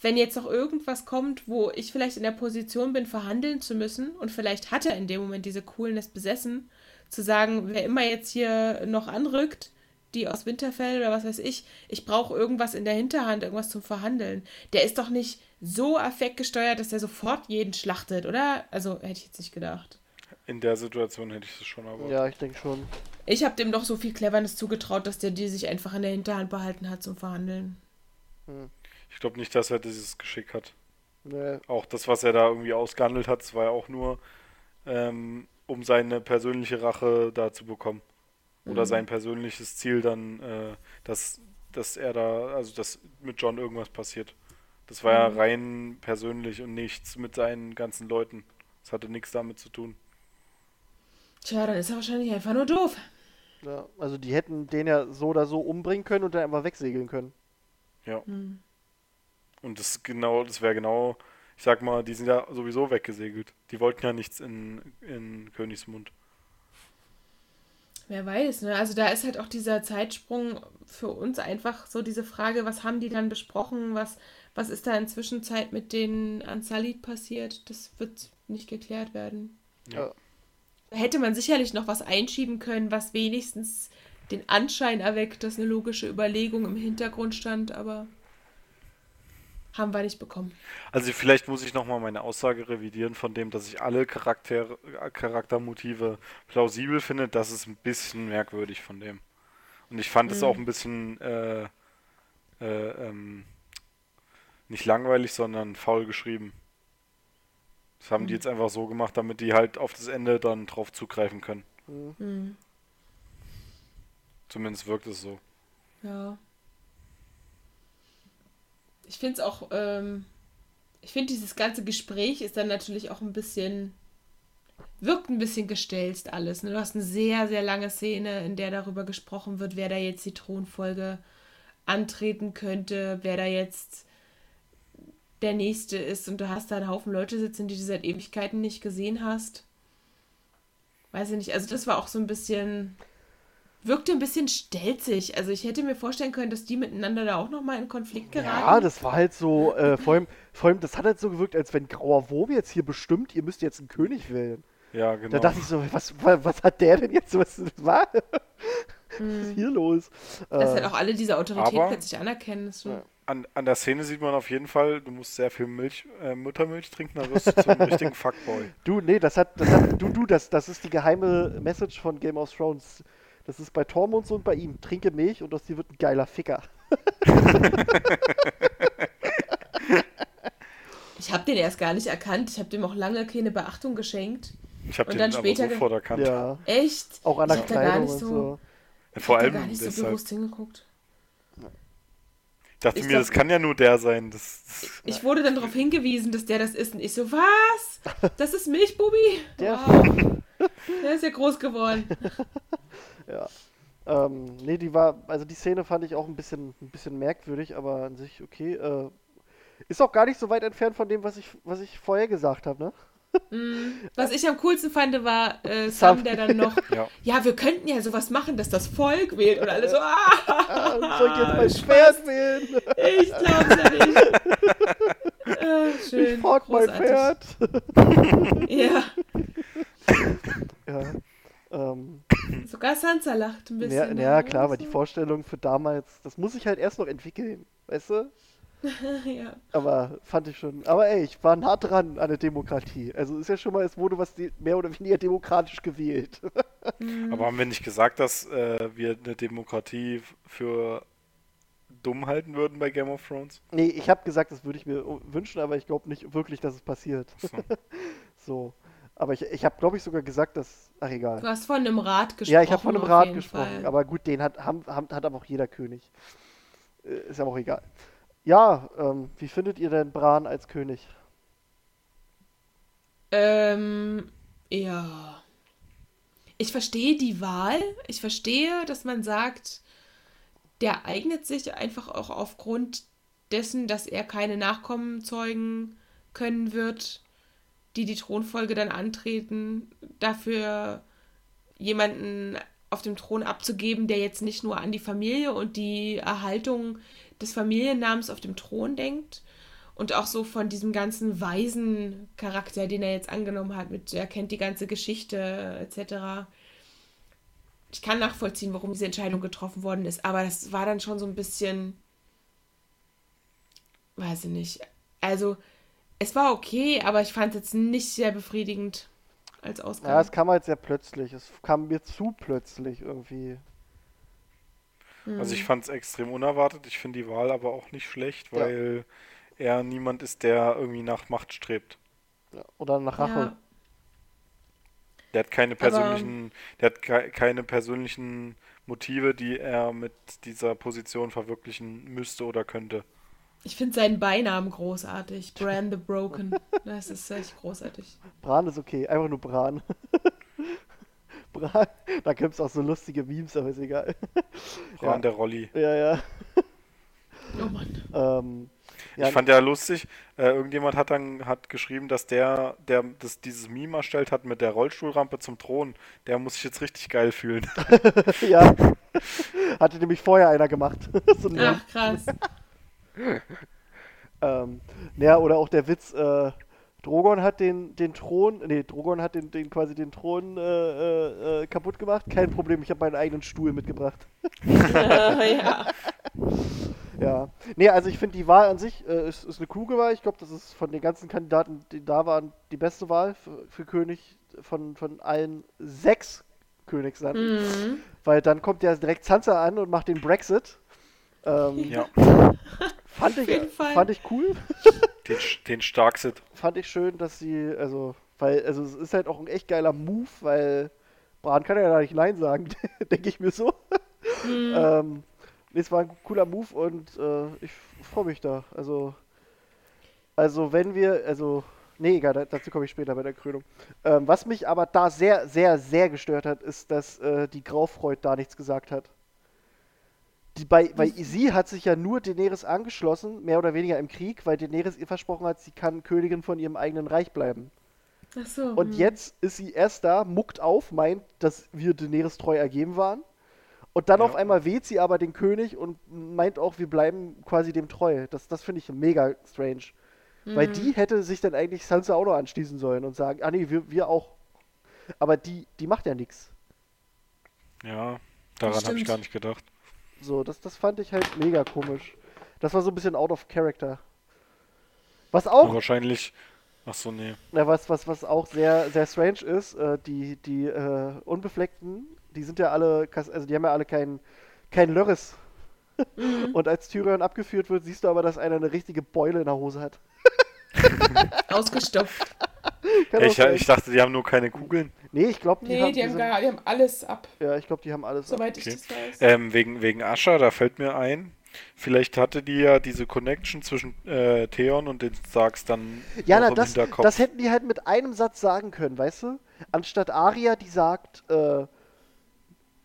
Wenn jetzt noch irgendwas kommt, wo ich vielleicht in der Position bin, verhandeln zu müssen, und vielleicht hat er in dem Moment diese Coolness besessen, zu sagen, wer immer jetzt hier noch anrückt, die aus Winterfell oder was weiß ich, ich brauche irgendwas in der Hinterhand, irgendwas zum Verhandeln. Der ist doch nicht so affektgesteuert, dass der sofort jeden schlachtet, oder? Also hätte ich jetzt nicht gedacht. In der Situation hätte ich es schon erwartet. ja, ich denke schon. Ich habe dem doch so viel Cleverness zugetraut, dass der die sich einfach in der Hinterhand behalten hat zum Verhandeln. Ich glaube nicht, dass er dieses Geschick hat. Nee, Auch das, was er da irgendwie ausgehandelt hat, das war ja auch nur, ähm, um seine persönliche Rache da zu bekommen. Oder Mhm. sein persönliches Ziel dann, äh, dass, dass er da, also dass mit John irgendwas passiert. Das war ja Mhm. rein persönlich und nichts mit seinen ganzen Leuten. Das hatte nichts damit zu tun. Tja, dann ist er wahrscheinlich einfach nur doof. ja, also die hätten den ja so oder so umbringen können und dann einfach wegsegeln können. Ja. Hm. Und das genau, das wäre genau, ich sag mal, die sind ja sowieso weggesegelt. Die wollten ja nichts in, in Königsmund. Wer weiß, ne? Also da ist halt auch dieser Zeitsprung für uns einfach so diese Frage, was haben die dann besprochen, was, was ist da in Zwischenzeit mit den Ansalit passiert? Das wird nicht geklärt werden. Ja. Da hätte man sicherlich noch was einschieben können, was wenigstens den Anschein erweckt, dass eine logische Überlegung im Hintergrund stand, aber haben wir nicht bekommen. Also vielleicht muss ich nochmal meine Aussage revidieren von dem, dass ich alle Charakter, Charaktermotive plausibel finde. Das ist ein bisschen merkwürdig von dem. Und ich fand es Mhm. auch ein bisschen äh, äh, ähm, nicht langweilig, sondern faul geschrieben. Das haben die Mhm. jetzt einfach so gemacht, damit die halt auf das Ende dann drauf zugreifen können. Hm. Hm, Zumindest wirkt es so. ja. Ich finde es auch, ähm, ich finde dieses ganze Gespräch ist dann natürlich auch ein bisschen, wirkt ein bisschen gestelzt alles. Ne? Du hast eine sehr, sehr lange Szene, in der darüber gesprochen wird, wer da jetzt die Thronfolge antreten könnte, wer da jetzt der Nächste ist und du hast da einen Haufen Leute sitzen, die du seit Ewigkeiten nicht gesehen hast. Weiß ich nicht, also das war auch so ein bisschen, wirkte ein bisschen stelzig. Also ich hätte mir vorstellen können, dass die miteinander da auch nochmal in Konflikt geraten. Ja, das war halt so, äh, vor, allem, vor allem, das hat halt so gewirkt, als wenn Grauer Wurm jetzt hier bestimmt, ihr müsst jetzt einen König wählen. Ja, Da genau. dachte ich so, was, was, was hat der denn jetzt, was das war? Was ist Hm. hier los? Dass Äh, halt auch alle diese Autorität aber- plötzlich anerkennen. Ja. An, an der Szene sieht man auf jeden Fall, du musst sehr viel Milch, äh, Muttermilch trinken, dann wirst du zum richtigen Fuckboy. Du, nee, das hat, das hat, du, du, das, das ist die geheime Message von Game of Thrones. Das ist bei Tormund so und bei ihm. Trinke Milch und aus dir wird ein geiler Ficker. Ich habe den erst gar nicht erkannt. Ich habe dem auch lange keine Beachtung geschenkt. Ich habe Und den dann aber später ge- sofort erkannt. Ja. Echt? Auch an der Ich da gar Kleidung nicht und so- so. Ja, Vor allem da gar nicht so deshalb. bewusst hingeguckt. Ich dachte Ich mir, glaub- das kann ja nur der sein. Das, das, Ich wurde dann darauf hingewiesen, dass der das ist. Und ich so, was? Das ist Milchbubi? Der- Wow. Der ist ja groß geworden. Ja. Ähm, nee, die war, also die Szene fand ich auch ein bisschen, ein bisschen merkwürdig, aber an sich okay. Äh, ist auch gar nicht so weit entfernt von dem, was ich, was ich vorher gesagt habe, ne? Mm, Was ich am coolsten fand, war äh, Sam, der dann noch, ja. ja, wir könnten ja sowas machen, dass das Volk wählt. Und alle so, Ah, soll ich jetzt mein Schwert wählen? ich glaub's ja nicht. Ah, schön. Ich fork mein. Pferd. Ja, Ja. Ähm, sogar Sansa lacht ein ja, bisschen. ja, klar, aber die Vorstellung für damals, das muss ich halt erst noch entwickeln, weißt du? ja. Aber fand ich schon. Aber ey, ich war nah dran an der Demokratie. Also ist ja schon mal, es wurde was mehr oder weniger demokratisch gewählt. Aber haben wir nicht gesagt, dass äh, wir eine Demokratie für dumm halten würden bei Game of Thrones? nee, ich habe gesagt, das würde ich mir wünschen, aber ich glaube nicht wirklich, dass es passiert. So. So. Aber ich, ich habe, glaube ich, sogar gesagt, dass Ach egal. Du hast von einem Rat gesprochen. Ja, ich habe von einem Rat gesprochen, Fall. aber gut, den hat, haben, haben, hat aber auch jeder König. Äh, Ist aber auch egal. Ja, ähm, wie findet ihr denn Bran als König? Ähm, ja. Ich verstehe die Wahl. Ich verstehe, dass man sagt, der eignet sich einfach auch aufgrund dessen, dass er keine Nachkommen zeugen können wird, die die Thronfolge dann antreten, dafür jemanden auf dem Thron abzugeben, der jetzt nicht nur an die Familie und die Erhaltung des Familiennamens auf dem Thron denkt und auch so von diesem ganzen weisen Charakter, den er jetzt angenommen hat, mit er kennt die ganze Geschichte etc. Ich kann nachvollziehen, warum diese Entscheidung getroffen worden ist, aber das war dann schon so ein bisschen, weiß ich nicht. Also es war okay, aber ich fand es jetzt nicht sehr befriedigend als Ausgang. Ja, es kam halt sehr plötzlich. Es kam mir zu plötzlich irgendwie. Also Hm. ich fand es extrem unerwartet. Ich finde die Wahl aber auch nicht schlecht, Ja. weil er niemand ist, der irgendwie nach Macht strebt. Ja, Oder nach Rache. Ja, Der hat keine Aber- persönlichen, der hat ke- keine persönlichen Motive, die er mit dieser Position verwirklichen müsste oder könnte. Ich finde seinen Beinamen großartig. Bran the Broken. Das ist echt großartig. Bran ist okay, einfach nur Bran. Bran, da gibt es auch so lustige Memes, aber ist egal. Bran Ja. der Rolli. Ja, ja. Oh Mann. Ähm, ja, Ich fand ja lustig, äh, irgendjemand hat dann hat geschrieben, dass der, der das, dieses Meme erstellt hat mit der Rollstuhlrampe zum Thron, der muss sich jetzt richtig geil fühlen. ja. Hatte nämlich vorher einer gemacht. so Ach, krass. Ähm, ja, oder auch der Witz, äh, Drogon hat den, den Thron, nee, Drogon hat den, den quasi den Thron äh, äh, äh, kaputt gemacht. Kein Problem, ich habe meinen eigenen Stuhl mitgebracht. ja. Ja. Nee, also ich finde die Wahl an sich äh, ist, ist eine kluge Wahl. Ich glaube, das ist von den ganzen Kandidaten, die da waren, die beste Wahl für, für König von, von allen sechs Königslanden. Mhm. Weil dann kommt ja direkt Sansa an und macht den Brexit. Ähm, Ja, fand, ich, fand ich cool. den, den Starksit. fand ich schön, dass sie, also, weil, also es ist halt auch ein echt geiler Move, weil Bran kann ja da nicht Nein sagen, denke ich mir so. Mhm. Ähm, nee, es war ein cooler Move und äh, ich freue mich da. Also, also wenn wir, also, nee, egal, da- dazu komme ich später bei der Krönung. Ähm, was mich aber da sehr, sehr, sehr gestört hat, ist, dass äh, die Graufreud da nichts gesagt hat. Die bei, weil sie hat sich ja nur Daenerys angeschlossen, mehr oder weniger im Krieg, weil Daenerys ihr versprochen hat, sie kann Königin von ihrem eigenen Reich bleiben. Ach so. Und hm. jetzt ist sie erst da, muckt auf, meint, dass wir Daenerys treu ergeben waren. Und dann Ja. auf einmal wählt sie aber den König und meint auch, wir bleiben quasi dem treu. Das, das finde ich mega strange. Weil Mhm. die hätte sich dann eigentlich Sansa auch noch anschließen sollen und sagen, ah nee, wir, wir auch. Aber die, die macht ja nichts. Ja, daran habe ich gar nicht gedacht. So, das, das fand ich halt mega komisch. Das war so ein bisschen out of character. Was auch wahrscheinlich. Ach so, nee. Ja, was, was, was auch sehr, sehr strange ist, äh, die, die äh, Unbefleckten, die sind ja alle, also die haben ja alle keinen kein Lörres. Mhm. Und als Tyrion abgeführt wird, siehst du aber, dass einer eine richtige Beule in der Hose hat. Ausgestopft. Ich, ich dachte, die haben nur keine Kugeln. Nee, ich glaube, die, Nee, haben, die haben, sind- gar, die haben alles ab, Ja, ich glaube, die haben alles. ab. soweit ich Okay. das weiß. Ähm, wegen, wegen Ascha, da fällt mir ein, vielleicht hatte die ja diese Connection zwischen äh, Theon und den Starks dann Ja, na, im das, Hinterkopf. das hätten die halt mit einem Satz sagen können, weißt du? Anstatt Arya, die sagt, äh,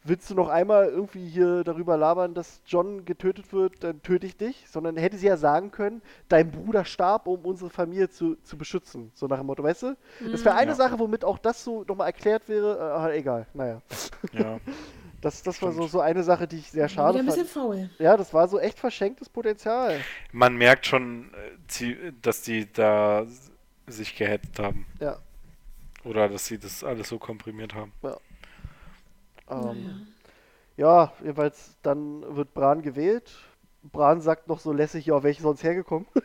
willst du noch einmal irgendwie hier darüber labern, dass John getötet wird, dann töte ich dich. Sondern hätte sie ja sagen können, dein Bruder starb, um unsere Familie zu, zu beschützen. So nach dem Motto, weißt du? Das wäre eine Ja. Sache, womit auch das so nochmal erklärt wäre. Äh, egal, naja. Ja, Das, das war so, so eine Sache, die ich sehr schade ein bisschen fand. faul. Ja, das war so echt verschenktes Potenzial. man merkt schon, äh, dass die da sich gehetzt haben. Ja. Oder dass sie das alles so komprimiert haben. Ähm, ja, jedenfalls dann wird Bran gewählt. Bran sagt noch so lässig, ja, welche sonst hergekommen.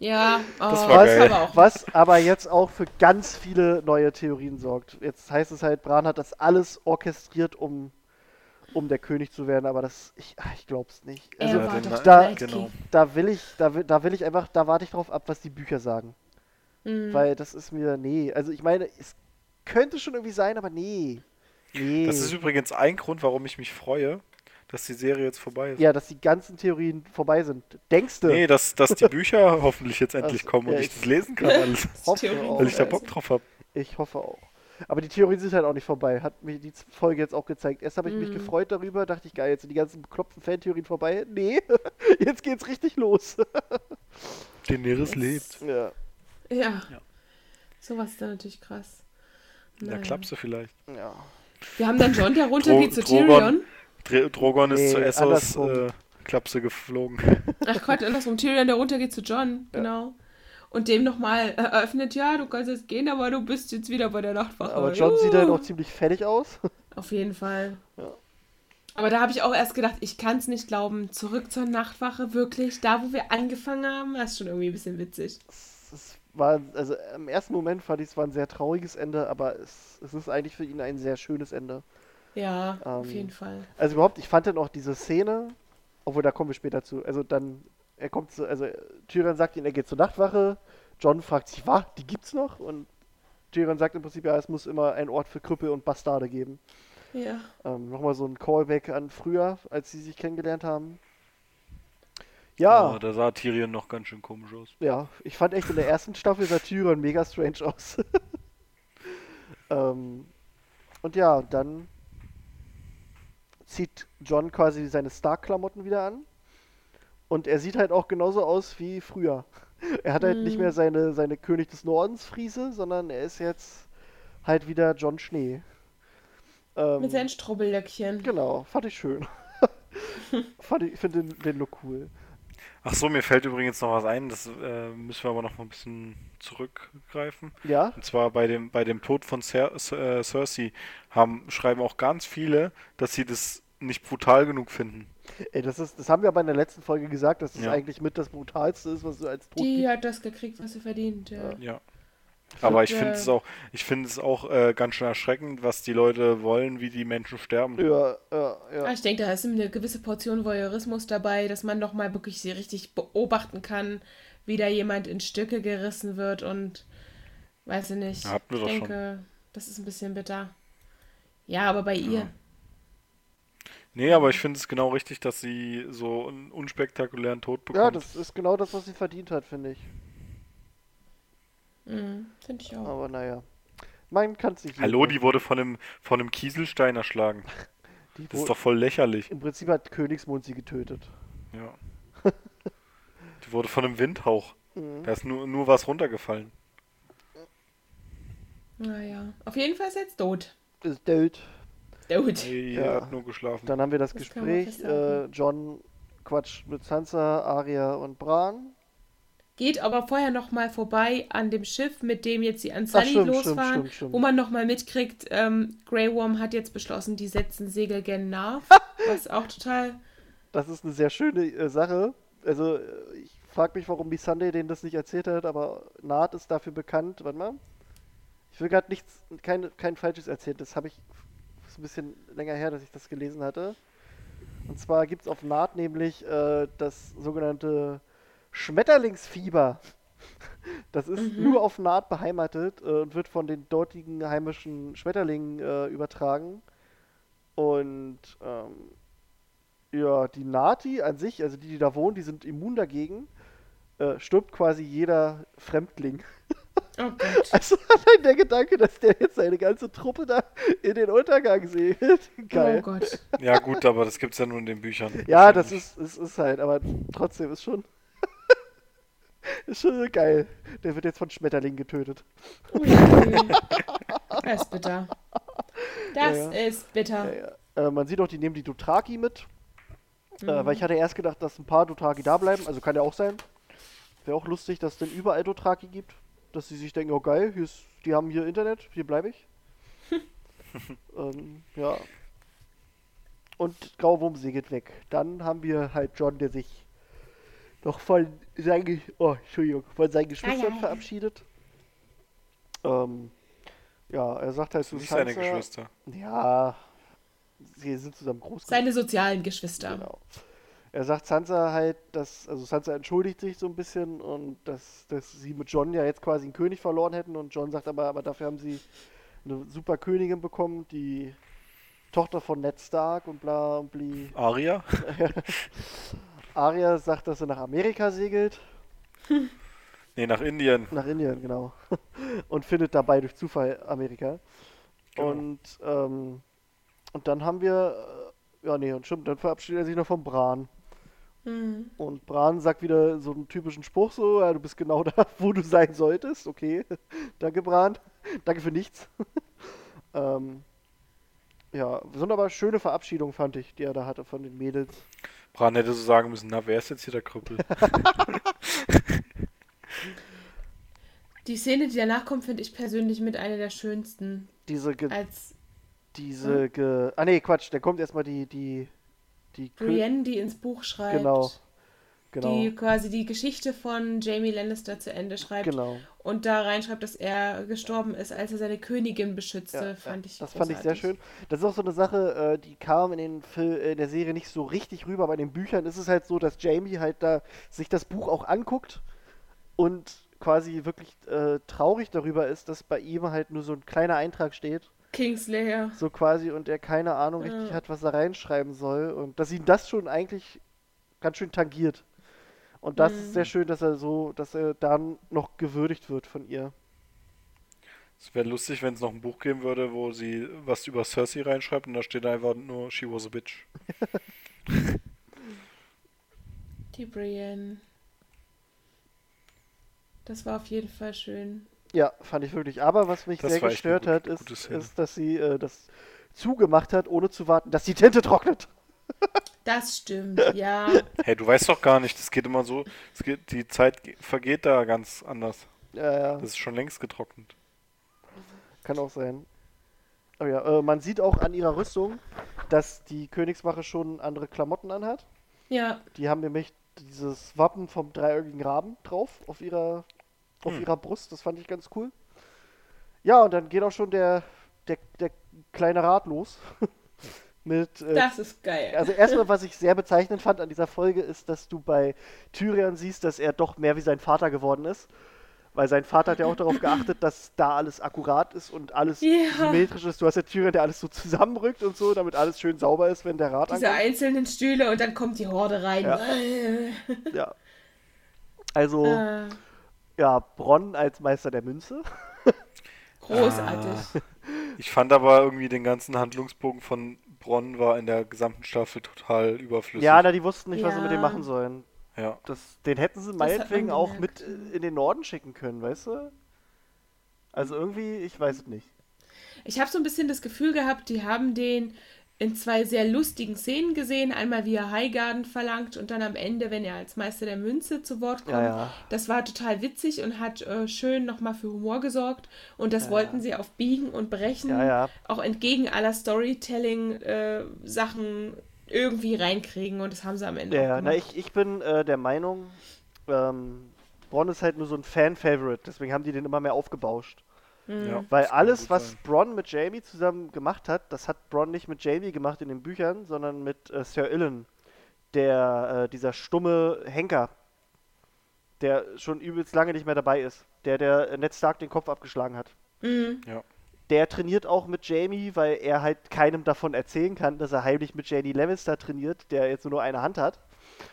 Ja, oh, Das war geil. aber auch. Was aber jetzt auch für ganz viele neue Theorien sorgt. Jetzt heißt es halt, Bran hat das alles orchestriert, um, um der König zu werden, aber das, ich, ah, ich glaub's nicht. Also, Ja, da- genau. Da will ich, da will, da will ich einfach, da warte ich drauf ab, was die Bücher sagen. Mhm. Weil das ist mir, nee, also ich meine, es, könnte schon irgendwie sein, aber nee. Nee. Das ist übrigens ein Grund, warum ich mich freue, dass die Serie jetzt vorbei ist. ja, dass die ganzen Theorien vorbei sind. Denkst du? Nee, dass, dass die Bücher hoffentlich jetzt endlich Also, kommen und ja, ich ich- das lesen kann alles, hoffe auch. weil ich da Bock drauf habe. Ich hoffe auch. Aber die Theorien sind halt auch nicht vorbei. Hat mir die Folge jetzt auch gezeigt. Erst habe ich mich Mhm. gefreut darüber, dachte ich, geil, jetzt sind die ganzen bekloppten Fantheorien vorbei. Nee, jetzt geht's richtig los. Daenerys lebt. ja. Ja. Ja. Sowas ist dann natürlich krass. Naja. Klapse vielleicht. ja. Wir haben dann John, der runtergeht zu Drogon. Tyrion. Dr Drogon ist Nee, zu Essos äh, Klapse geflogen. Ach Gott, andersrum. Tyrion, der runtergeht zu John. Genau. Und dem nochmal eröffnet, ja, du kannst jetzt gehen, aber du bist jetzt wieder bei der Nachtwache. Aber John sieht halt Juhu. auch ziemlich fertig aus. Auf jeden Fall. Ja. Aber da habe ich auch erst gedacht, ich kann es nicht glauben. Zurück zur Nachtwache, wirklich. Da, wo wir angefangen haben, das ist schon irgendwie ein bisschen witzig. Es war, also im ersten Moment fand ich es war ein sehr trauriges Ende, aber es, es ist eigentlich für ihn ein sehr schönes Ende. Ja, auf Ähm, jeden Fall. Also überhaupt, ich fand dann auch diese Szene, obwohl da kommen wir später zu. Also dann, er kommt zu, also Tyrion sagt ihm, er geht zur Nachtwache. John fragt sich, was, die gibt's noch? Und Tyrion sagt im Prinzip, ja, es muss immer einen Ort für Krüppel und Bastarde geben. Ja. Ähm, Nochmal so ein Callback an früher, als sie sich kennengelernt haben. Ja, Oh, da sah Tyrion noch ganz schön komisch aus. ja, ich fand echt in der ersten Staffel sah Tyrion mega strange aus. ähm, und ja, dann zieht John quasi seine Stark-Klamotten wieder an. Und er sieht halt auch genauso aus wie früher. Er hat halt nicht Mhm. mehr seine, seine König des Nordens Friese, sondern er ist jetzt halt wieder John Schnee. Ähm, Mit seinen Strubbeldöckchen. genau, fand ich schön. fand ich finde den, den Look cool. Ach so, mir fällt übrigens noch was ein, das äh, müssen wir aber noch mal ein bisschen zurückgreifen. Ja, Und zwar bei dem, bei dem Tod von Cer äh, Cersei haben, schreiben auch ganz viele, dass sie das nicht brutal genug finden. ey, das ist, das haben wir aber in der letzten Folge gesagt, dass das Ja. eigentlich mit das brutalste ist, was du als Tod Die gibt. hat das gekriegt, was sie verdient. Ja. Ja. Aber ich Und, finde äh, es auch, ich finde es auch äh, ganz schön erschreckend, was die Leute wollen, wie die Menschen sterben. Ja, ja, ja. Ich denke, da ist eine gewisse Portion Voyeurismus dabei, dass man noch mal wirklich sie richtig beobachten kann, wie da jemand in Stücke gerissen wird und weiß ich nicht. Ja, hatten wir ich doch schon. denke, das ist ein bisschen bitter. Ja, aber bei ihr. Nee, aber ich finde es genau richtig, dass sie so einen unspektakulären Tod bekommt. Ja, das ist genau das, was sie verdient hat, finde ich. Mhm, Finde ich auch. Aber naja. Man kann es nicht. Hallo, die wurde von einem, von einem Kieselstein erschlagen. Die Das ist doch voll lächerlich. Im Prinzip hat Königsmund sie getötet. Ja. Die wurde von einem Windhauch. Mhm. Da ist nur, nur was runtergefallen. Naja. Auf jeden Fall ist er jetzt tot. Ist tot. Tot. Nee, Ja. er hat nur geschlafen. Dann haben wir das, Das Gespräch. Äh. John quatscht mit Sansa, Arya und Bran. Geht aber vorher noch mal vorbei an dem Schiff, mit dem jetzt die stimmt, losfahren, stimmt, stimmt. wo man noch mal mitkriegt, ähm, Grey Worm hat jetzt beschlossen, die setzen Segel gen Narv, was auch total... Das ist eine sehr schöne äh, Sache. Also, ich frage mich, warum die Sunday denen das nicht erzählt hat, aber Naht ist dafür bekannt. Warte mal. Ich will gerade nichts, kein, kein Falsches erzählen. Das habe ich. ist ein bisschen länger her, dass ich das gelesen hatte. Und zwar gibt es auf Naht nämlich äh, das sogenannte Schmetterlingsfieber. Das ist nur auf Naht beheimatet äh, und wird von den dortigen heimischen Schmetterlingen äh, übertragen. Und ähm, ja, die Nati an sich, also die, die da wohnen, die sind immun dagegen. Äh, stirbt quasi jeder Fremdling. Oh Gott. Also allein der Gedanke, dass der jetzt seine ganze Truppe da in den Untergang sieht. Geil. Oh Gott. Ja, gut, aber das gibt's ja nur in den Büchern. ja, das ist, ist, ist halt, aber trotzdem ist schon. ist schon geil. Der wird jetzt von Schmetterlingen getötet. Das ist bitter. Das Ja, ist bitter. Ja, ja. Äh, man sieht auch, die nehmen die Dothraki mit. Äh, Mhm. weil ich hatte erst gedacht, dass ein paar Dothraki da bleiben. Also kann ja auch sein. Wäre auch lustig, dass es denn überall Dothraki gibt. Dass sie sich denken, oh geil, hier ist, die haben hier Internet, hier bleibe ich. ähm, ja. Und Grauwurm segelt weg. Dann haben wir halt John, der sich noch von seinen, oh, Entschuldigung, von seinen Geschwistern ja. verabschiedet. Ähm, ja, er sagt halt sind nicht seine Sansa- Geschwister. Ja, sie sind zusammen groß. Seine sozialen Geschwister. Genau. Er sagt Sansa halt, dass, also Sansa entschuldigt sich so ein bisschen und dass, dass sie mit John ja jetzt quasi einen König verloren hätten und John sagt aber, aber dafür haben sie eine super Königin bekommen, die Tochter von Ned Stark und bla und bli. Aria? Arya sagt, dass er nach Amerika segelt. Nee, nach Indien. Nach Indien, genau. Und findet dabei durch Zufall Amerika. Genau. Und, ähm, und dann haben wir, äh, ja nee, und stimmt, dann verabschiedet er sich noch von Bran. Mhm. Und Bran sagt wieder so einen typischen Spruch so, ja, du bist genau da, wo du sein solltest. Okay, danke Bran. Danke für nichts. ähm, ja, sind aber schöne Verabschiedung, fand ich, die er da hatte von den Mädels. Bran hätte so sagen müssen, na, wer ist jetzt hier der Krüppel? Die Szene, die danach kommt, finde ich persönlich mit einer der schönsten. Diese, ge Als diese, ge ah nee, Quatsch, da kommt erstmal die, die, die, Kö- Brienne, die ins Buch schreibt, Genau, genau, die quasi die Geschichte von Jamie Lannister zu Ende schreibt genau. und da reinschreibt, dass er gestorben ist, als er seine Königin beschützte, Ja, fand ich Das fand ich sehr großartig. schön. Das ist auch so eine Sache, äh, die kam in, den Fil in der Serie nicht so richtig rüber, aber in den Büchern ist es halt so, dass Jamie halt da sich das Buch auch anguckt und quasi wirklich äh, traurig darüber ist, dass bei ihm halt nur so ein kleiner Eintrag steht, Kingslayer. so quasi, und er keine Ahnung richtig Ja. hat, was er reinschreiben soll und dass ihn das schon eigentlich ganz schön tangiert. Und das ist Mhm. sehr schön, dass er so, dass er dann noch gewürdigt wird von ihr. Es wäre lustig, wenn es noch ein Buch geben würde, wo sie was über Cersei reinschreibt und da steht einfach nur She was a bitch. Die Brienne. Das war auf jeden Fall schön. Ja, fand ich wirklich. Aber was mich Das sehr gestört gut- hat, ist, ist, dass sie äh, das zugemacht hat, ohne zu warten, dass die Tinte trocknet. Das stimmt, ja. Hey, du weißt doch gar nicht, das geht immer so, es geht, die Zeit ge- vergeht da ganz anders. Ja, ja, Das ist schon längst getrocknet. kann auch sein. Aber ja, äh, man sieht auch an ihrer Rüstung, dass die Königswache schon andere Klamotten anhat. Ja, Die haben nämlich dieses Wappen vom dreieugigen Raben drauf auf ihrer, auf Hm. ihrer Brust. Das fand ich ganz cool. Ja, und dann geht auch schon der, der, der kleine Rat los. Mit, äh, das ist geil. Also erstmal, was ich sehr bezeichnend fand an dieser Folge, ist, dass du bei Tyrion siehst, dass er doch mehr wie sein Vater geworden ist. Weil sein Vater hat ja auch darauf geachtet, dass da alles akkurat ist und alles Ja. symmetrisch ist. Du hast ja Tyrion, der alles so zusammenrückt und so, damit alles schön sauber ist, wenn der Rat Diese ankommt. einzelnen Stühle und dann kommt die Horde rein. Ja. Ja. Also, Äh, ja, Bronn als Meister der Münze. großartig. Ich fand aber irgendwie den ganzen Handlungsbogen von Bronn war in der gesamten Staffel total überflüssig. Ja, na, die wussten nicht, was sie mit Ja. dem machen sollen. Ja. Das, den hätten sie meinetwegen auch mit in den Norden schicken können, weißt du? Also irgendwie, ich weiß es nicht. Ich habe so ein bisschen das Gefühl gehabt, die haben den in zwei sehr lustigen Szenen gesehen. Einmal, wie er Highgarden verlangt und dann am Ende, wenn er als Meister der Münze zu Wort kommt. Ja, ja. Das war total witzig und hat äh, schön nochmal für Humor gesorgt. Und das wollten sie auf Biegen und Brechen, Ja, ja. auch entgegen aller Storytelling-Sachen irgendwie reinkriegen. Und das haben sie am Ende Ja, ja, na, ich, ich bin äh, der Meinung, ähm, Bronn ist halt nur so ein Fan-Favorite, deswegen haben die den immer mehr aufgebauscht. Mhm. ja. Weil alles, was sein. Bronn mit Jamie zusammen gemacht hat, das hat Bronn nicht mit Jamie gemacht in den Büchern, sondern mit äh, Sir Illan, der, äh, dieser stumme Henker, der schon übelst lange nicht mehr dabei ist, der der äh, Ned Stark den Kopf abgeschlagen hat. Mhm. Der trainiert auch mit Jamie, weil er halt keinem davon erzählen kann, dass er heimlich mit Jamie Lannister trainiert, der jetzt nur eine Hand hat.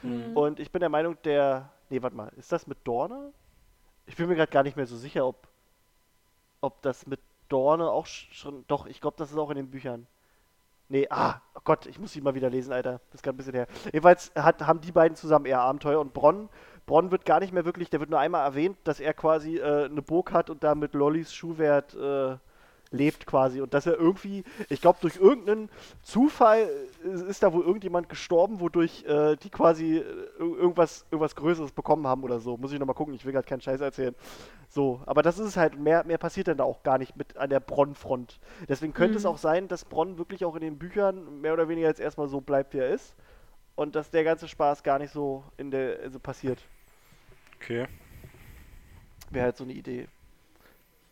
Mhm. Und ich bin der Meinung, der. Nee, warte mal, ist das mit Dorne? Ich bin mir gerade gar nicht mehr so sicher, ob, ob das mit Dorne auch sch- schon. Doch, ich glaube, das ist auch in den Büchern. Nee, ah, oh Gott, ich muss die mal wieder lesen, Alter. Das ist gerade ein bisschen her. Jedenfalls hat, haben die beiden zusammen eher Abenteuer und Bronn. Bronn wird gar nicht mehr wirklich, der wird nur einmal erwähnt, dass er quasi äh, eine Burg hat und da mit Lollys Schuhwert äh, lebt quasi. Und dass er irgendwie, ich glaube, durch irgendeinen Zufall ist da wohl irgendjemand gestorben, wodurch äh, die quasi äh, ir- irgendwas, irgendwas Größeres bekommen haben oder so. Muss ich nochmal gucken, ich will gerade keinen Scheiß erzählen. So, aber das ist es halt. Mehr, mehr passiert dann da auch gar nicht mit an der Bronn-Front. Deswegen könnte es Mhm. auch sein, dass Bronn wirklich auch in den Büchern mehr oder weniger jetzt erstmal so bleibt, wie er ist. Und dass der ganze Spaß gar nicht so in der also passiert. Okay. Wäre halt so eine Idee.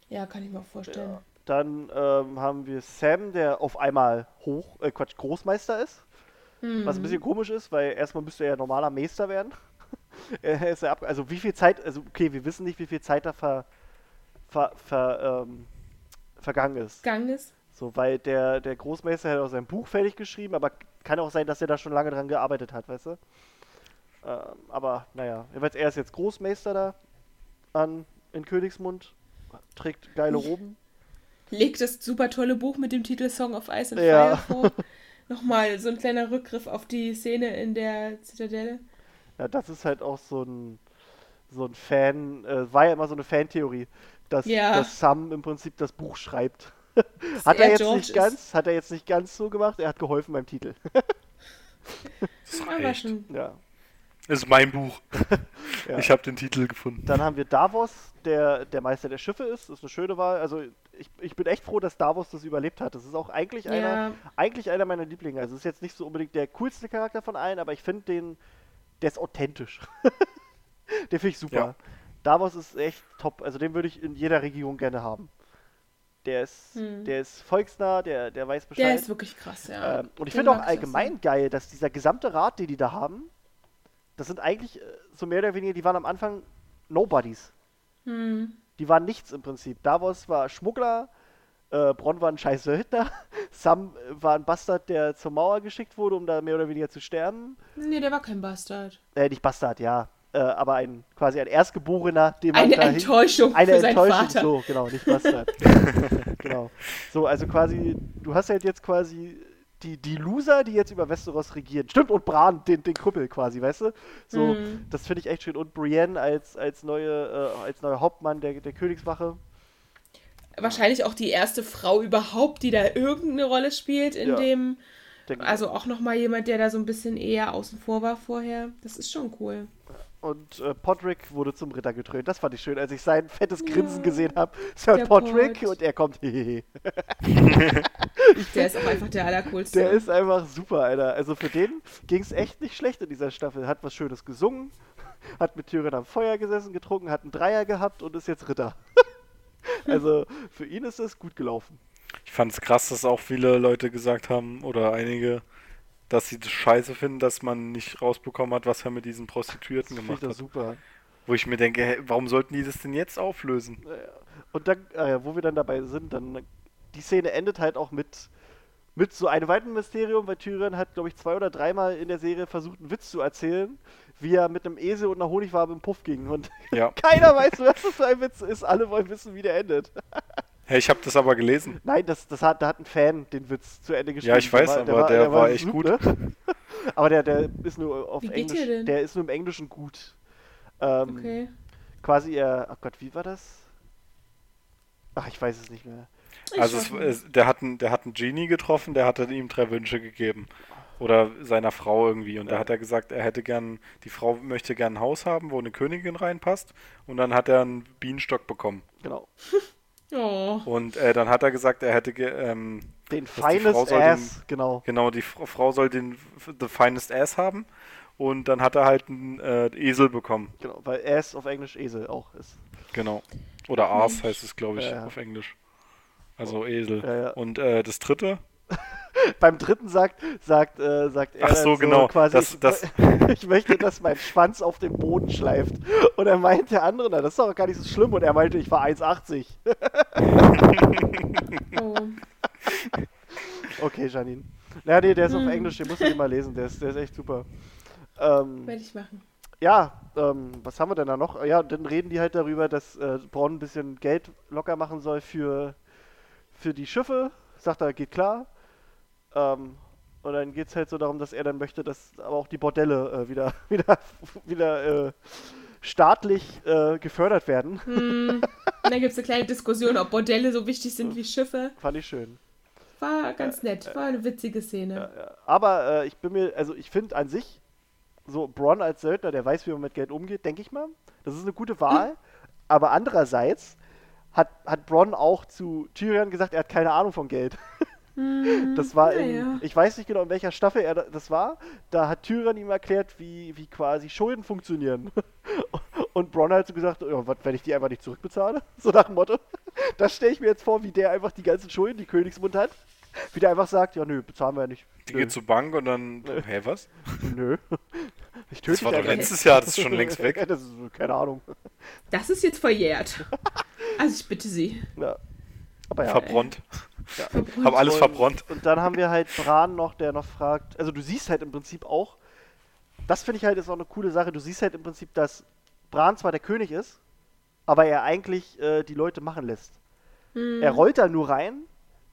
Ja, kann ich mir auch vorstellen. Ja. Dann ähm, haben wir Sam, der auf einmal hoch, äh, Quatsch, Großmeister ist. Mhm. Was ein bisschen komisch ist, weil erstmal müsste er ja normaler Meister werden. er ist ja ab, also wie viel Zeit, also okay, wir wissen nicht, wie viel Zeit da ver, ver, ver, ähm, vergangen ist. Gegangen ist. So, weil der, der Großmeister hat auch sein Buch fertig geschrieben, aber kann auch sein, dass er da schon lange dran gearbeitet hat, weißt du? Ähm, aber naja, er ist jetzt Großmeister da an, in Königsmund, trägt geile Roben. Legt das super tolle Buch mit dem Titel Song of Ice and Ja. Fire vor. Nochmal so ein kleiner Rückgriff auf die Szene in der Zitadelle. Ja, das ist halt auch so ein, so ein Fan, äh, war ja immer so eine Fantheorie, dass, Ja. dass Sam im Prinzip das Buch schreibt. hat er er jetzt George nicht ist. ganz, hat er jetzt nicht ganz so gemacht, er hat geholfen beim Titel. Das reicht. schon. ja. Das ist mein Buch. Ja. Ich habe den Titel gefunden. Dann haben wir Davos, der der Meister der Schiffe ist. Das ist eine schöne Wahl. Also ich, ich bin echt froh, dass Davos das überlebt hat. Das ist auch eigentlich einer, Ja, eigentlich einer meiner Lieblinge. Also es ist jetzt nicht so unbedingt der coolste Charakter von allen, aber ich finde den, der ist authentisch. den finde ich super. Ja. Davos ist echt top. Also den würde ich in jeder Region gerne haben. Der ist, Hm. der ist volksnah, der, der weiß Bescheid. der ist wirklich krass, ja. Ähm, und ich finde auch allgemein geil, dass dieser gesamte Rat, den die da haben, das sind eigentlich äh, so mehr oder weniger, die waren am Anfang Nobodies. Hm. Die waren nichts im Prinzip. Davos war Schmuggler, äh, Bronn war ein scheiß Söldner, Sam äh, war ein Bastard, der zur Mauer geschickt wurde, um da mehr oder weniger zu sterben. Nee, der war kein Bastard. Äh, nicht Bastard, ja. Äh, aber ein quasi ein Erstgeborener, dem man Eine Enttäuschung eine für seinen Enttäuschung, Vater. so, genau, nicht Bastard. genau. So, also quasi, du hast halt jetzt quasi die, die Loser, die jetzt über Westeros regieren. Stimmt, und Bran, den, den Krüppel quasi, weißt du? So, Mhm. das finde ich echt schön. Und Brienne als, als, neue, äh, als neuer Hauptmann der, der Königswache. Wahrscheinlich auch die erste Frau überhaupt, die da irgendeine Rolle spielt in Ja. dem. Also auch nochmal jemand, der da so ein bisschen eher außen vor war vorher. Das ist schon cool. Und äh, Podrick wurde zum Ritter getrönt. Das fand ich schön, als ich sein fettes Ja. Grinsen gesehen habe. Sir Der Podrick Pod. und er kommt. hehehe. Der ist auch einfach der allercoolste. Der ist einfach super, Alter. Also für den ging es echt nicht schlecht in dieser Staffel. Hat was Schönes gesungen, hat mit Tyrion am Feuer gesessen, getrunken, hat einen Dreier gehabt und ist jetzt Ritter. also für ihn ist es gut gelaufen. Ich fand es krass, dass auch viele Leute gesagt haben, oder einige, dass sie das scheiße finden, dass man nicht rausbekommen hat, was er mit diesen Prostituierten Das finde ich gemacht hat. super. Wo ich mir denke, hä, warum sollten die das denn jetzt auflösen? Und dann, äh, wo wir dann dabei sind, dann die Szene endet halt auch mit mit so einem weiteren Mysterium, weil Tyrion hat, glaube ich, zwei oder dreimal in der Serie versucht, einen Witz zu erzählen, wie er mit einem Esel und einer Honigwabe im Puff ging. Und Ja. keiner weiß, was das für ein Witz ist. Alle wollen wissen, wie der endet. Hey, ich habe das aber gelesen. Nein, das, das hat, da hat ein Fan den Witz zu Ende geschrieben. Ja, ich weiß, aber der war echt gut. Ne? aber der, der ist nur auf Wie geht Englisch. der denn? Der ist nur im Englischen gut. Ähm, Okay. Quasi er. Ach Gott, wie war das? Ach, ich weiß es nicht mehr. Ich Also es, der, hat einen, der hat einen Genie getroffen, der hatte ihm drei Wünsche gegeben. Oder seiner Frau irgendwie. Und da Ja. hat er gesagt, er hätte gern, die Frau möchte gern ein Haus haben, wo eine Königin reinpasst. Und dann hat er einen Bienenstock bekommen. Genau. Oh. Und äh, dann hat er gesagt, er hätte, ge, ähm, Den die Frau Finest soll Ass, genau. genau, die F Frau soll den The Finest Ass haben. Und dann hat er halt einen äh, Esel bekommen. Genau, weil Ass auf Englisch Esel auch ist. Genau. Oder Aas heißt es, glaube ich, Ja, ja. auf Englisch. Also Esel. Ja, ja. Und äh, das dritte, Beim dritten sagt, sagt, äh, sagt er Ach so, dann genau, quasi, das- ich, das- ich möchte, dass mein Schwanz auf den Boden schleift. Und er meint der andere, na, das ist doch gar nicht so schlimm. Und er meinte, ich war 1,80. oh. Okay, Janine. Ja, nee, der ist auf Hm. Englisch, den musst du dir mal lesen, der ist, der ist echt super. Ähm, Werde ich machen. ja, ähm, was haben wir denn da noch? Ja, dann reden die halt darüber, dass äh, Bronn ein bisschen Geld locker machen soll für, für die Schiffe. Sagt er, geht klar. Ähm, und dann geht es halt so darum, dass er dann möchte, dass aber auch die Bordelle äh, wieder, wieder, wieder äh, staatlich äh, gefördert werden. Hm. Und dann gibt es eine kleine Diskussion, ob Bordelle so wichtig sind wie Schiffe. Fand ich schön. War ganz nett. War eine witzige Ja, Szene. ja. Aber äh, ich bin mir, also ich finde an sich, so Bronn als Söldner, der weiß, wie man mit Geld umgeht, denke ich mal. Das ist eine gute Wahl. Aber andererseits hat, hat Bronn auch zu Tyrion gesagt, er hat keine Ahnung von Geld. Hm, Das war in, naja. ich weiß nicht genau, in welcher Staffel er da- das war. Da hat Tyrion ihm erklärt, wie, wie quasi Schulden funktionieren. Und Bronn hat so gesagt, ja, was, wenn ich die einfach nicht zurückbezahle? So nach dem Motto. Das stelle ich mir jetzt vor, wie der einfach die ganzen Schulden, die Königsmund hat, wie der einfach sagt, ja nö, bezahlen wir ja nicht. die Nö. geht zur Bank und dann, Nö. hä, was? Nö. Ich töte Das war dich doch letztes Jahr, das ist schon längst weg. das ist, keine Ahnung. Das ist jetzt verjährt. Also ich bitte Sie. Ja. Aber ja. Verbrannt. Ja. Verbrannt. Hab alles und, verbrannt. Und dann haben wir halt Bran noch, der noch fragt, also du siehst halt im Prinzip auch, das finde ich halt ist auch eine coole Sache, du siehst halt im Prinzip, dass Bran zwar der König ist, aber er eigentlich äh, die Leute machen lässt. Hm. Er rollt da nur rein,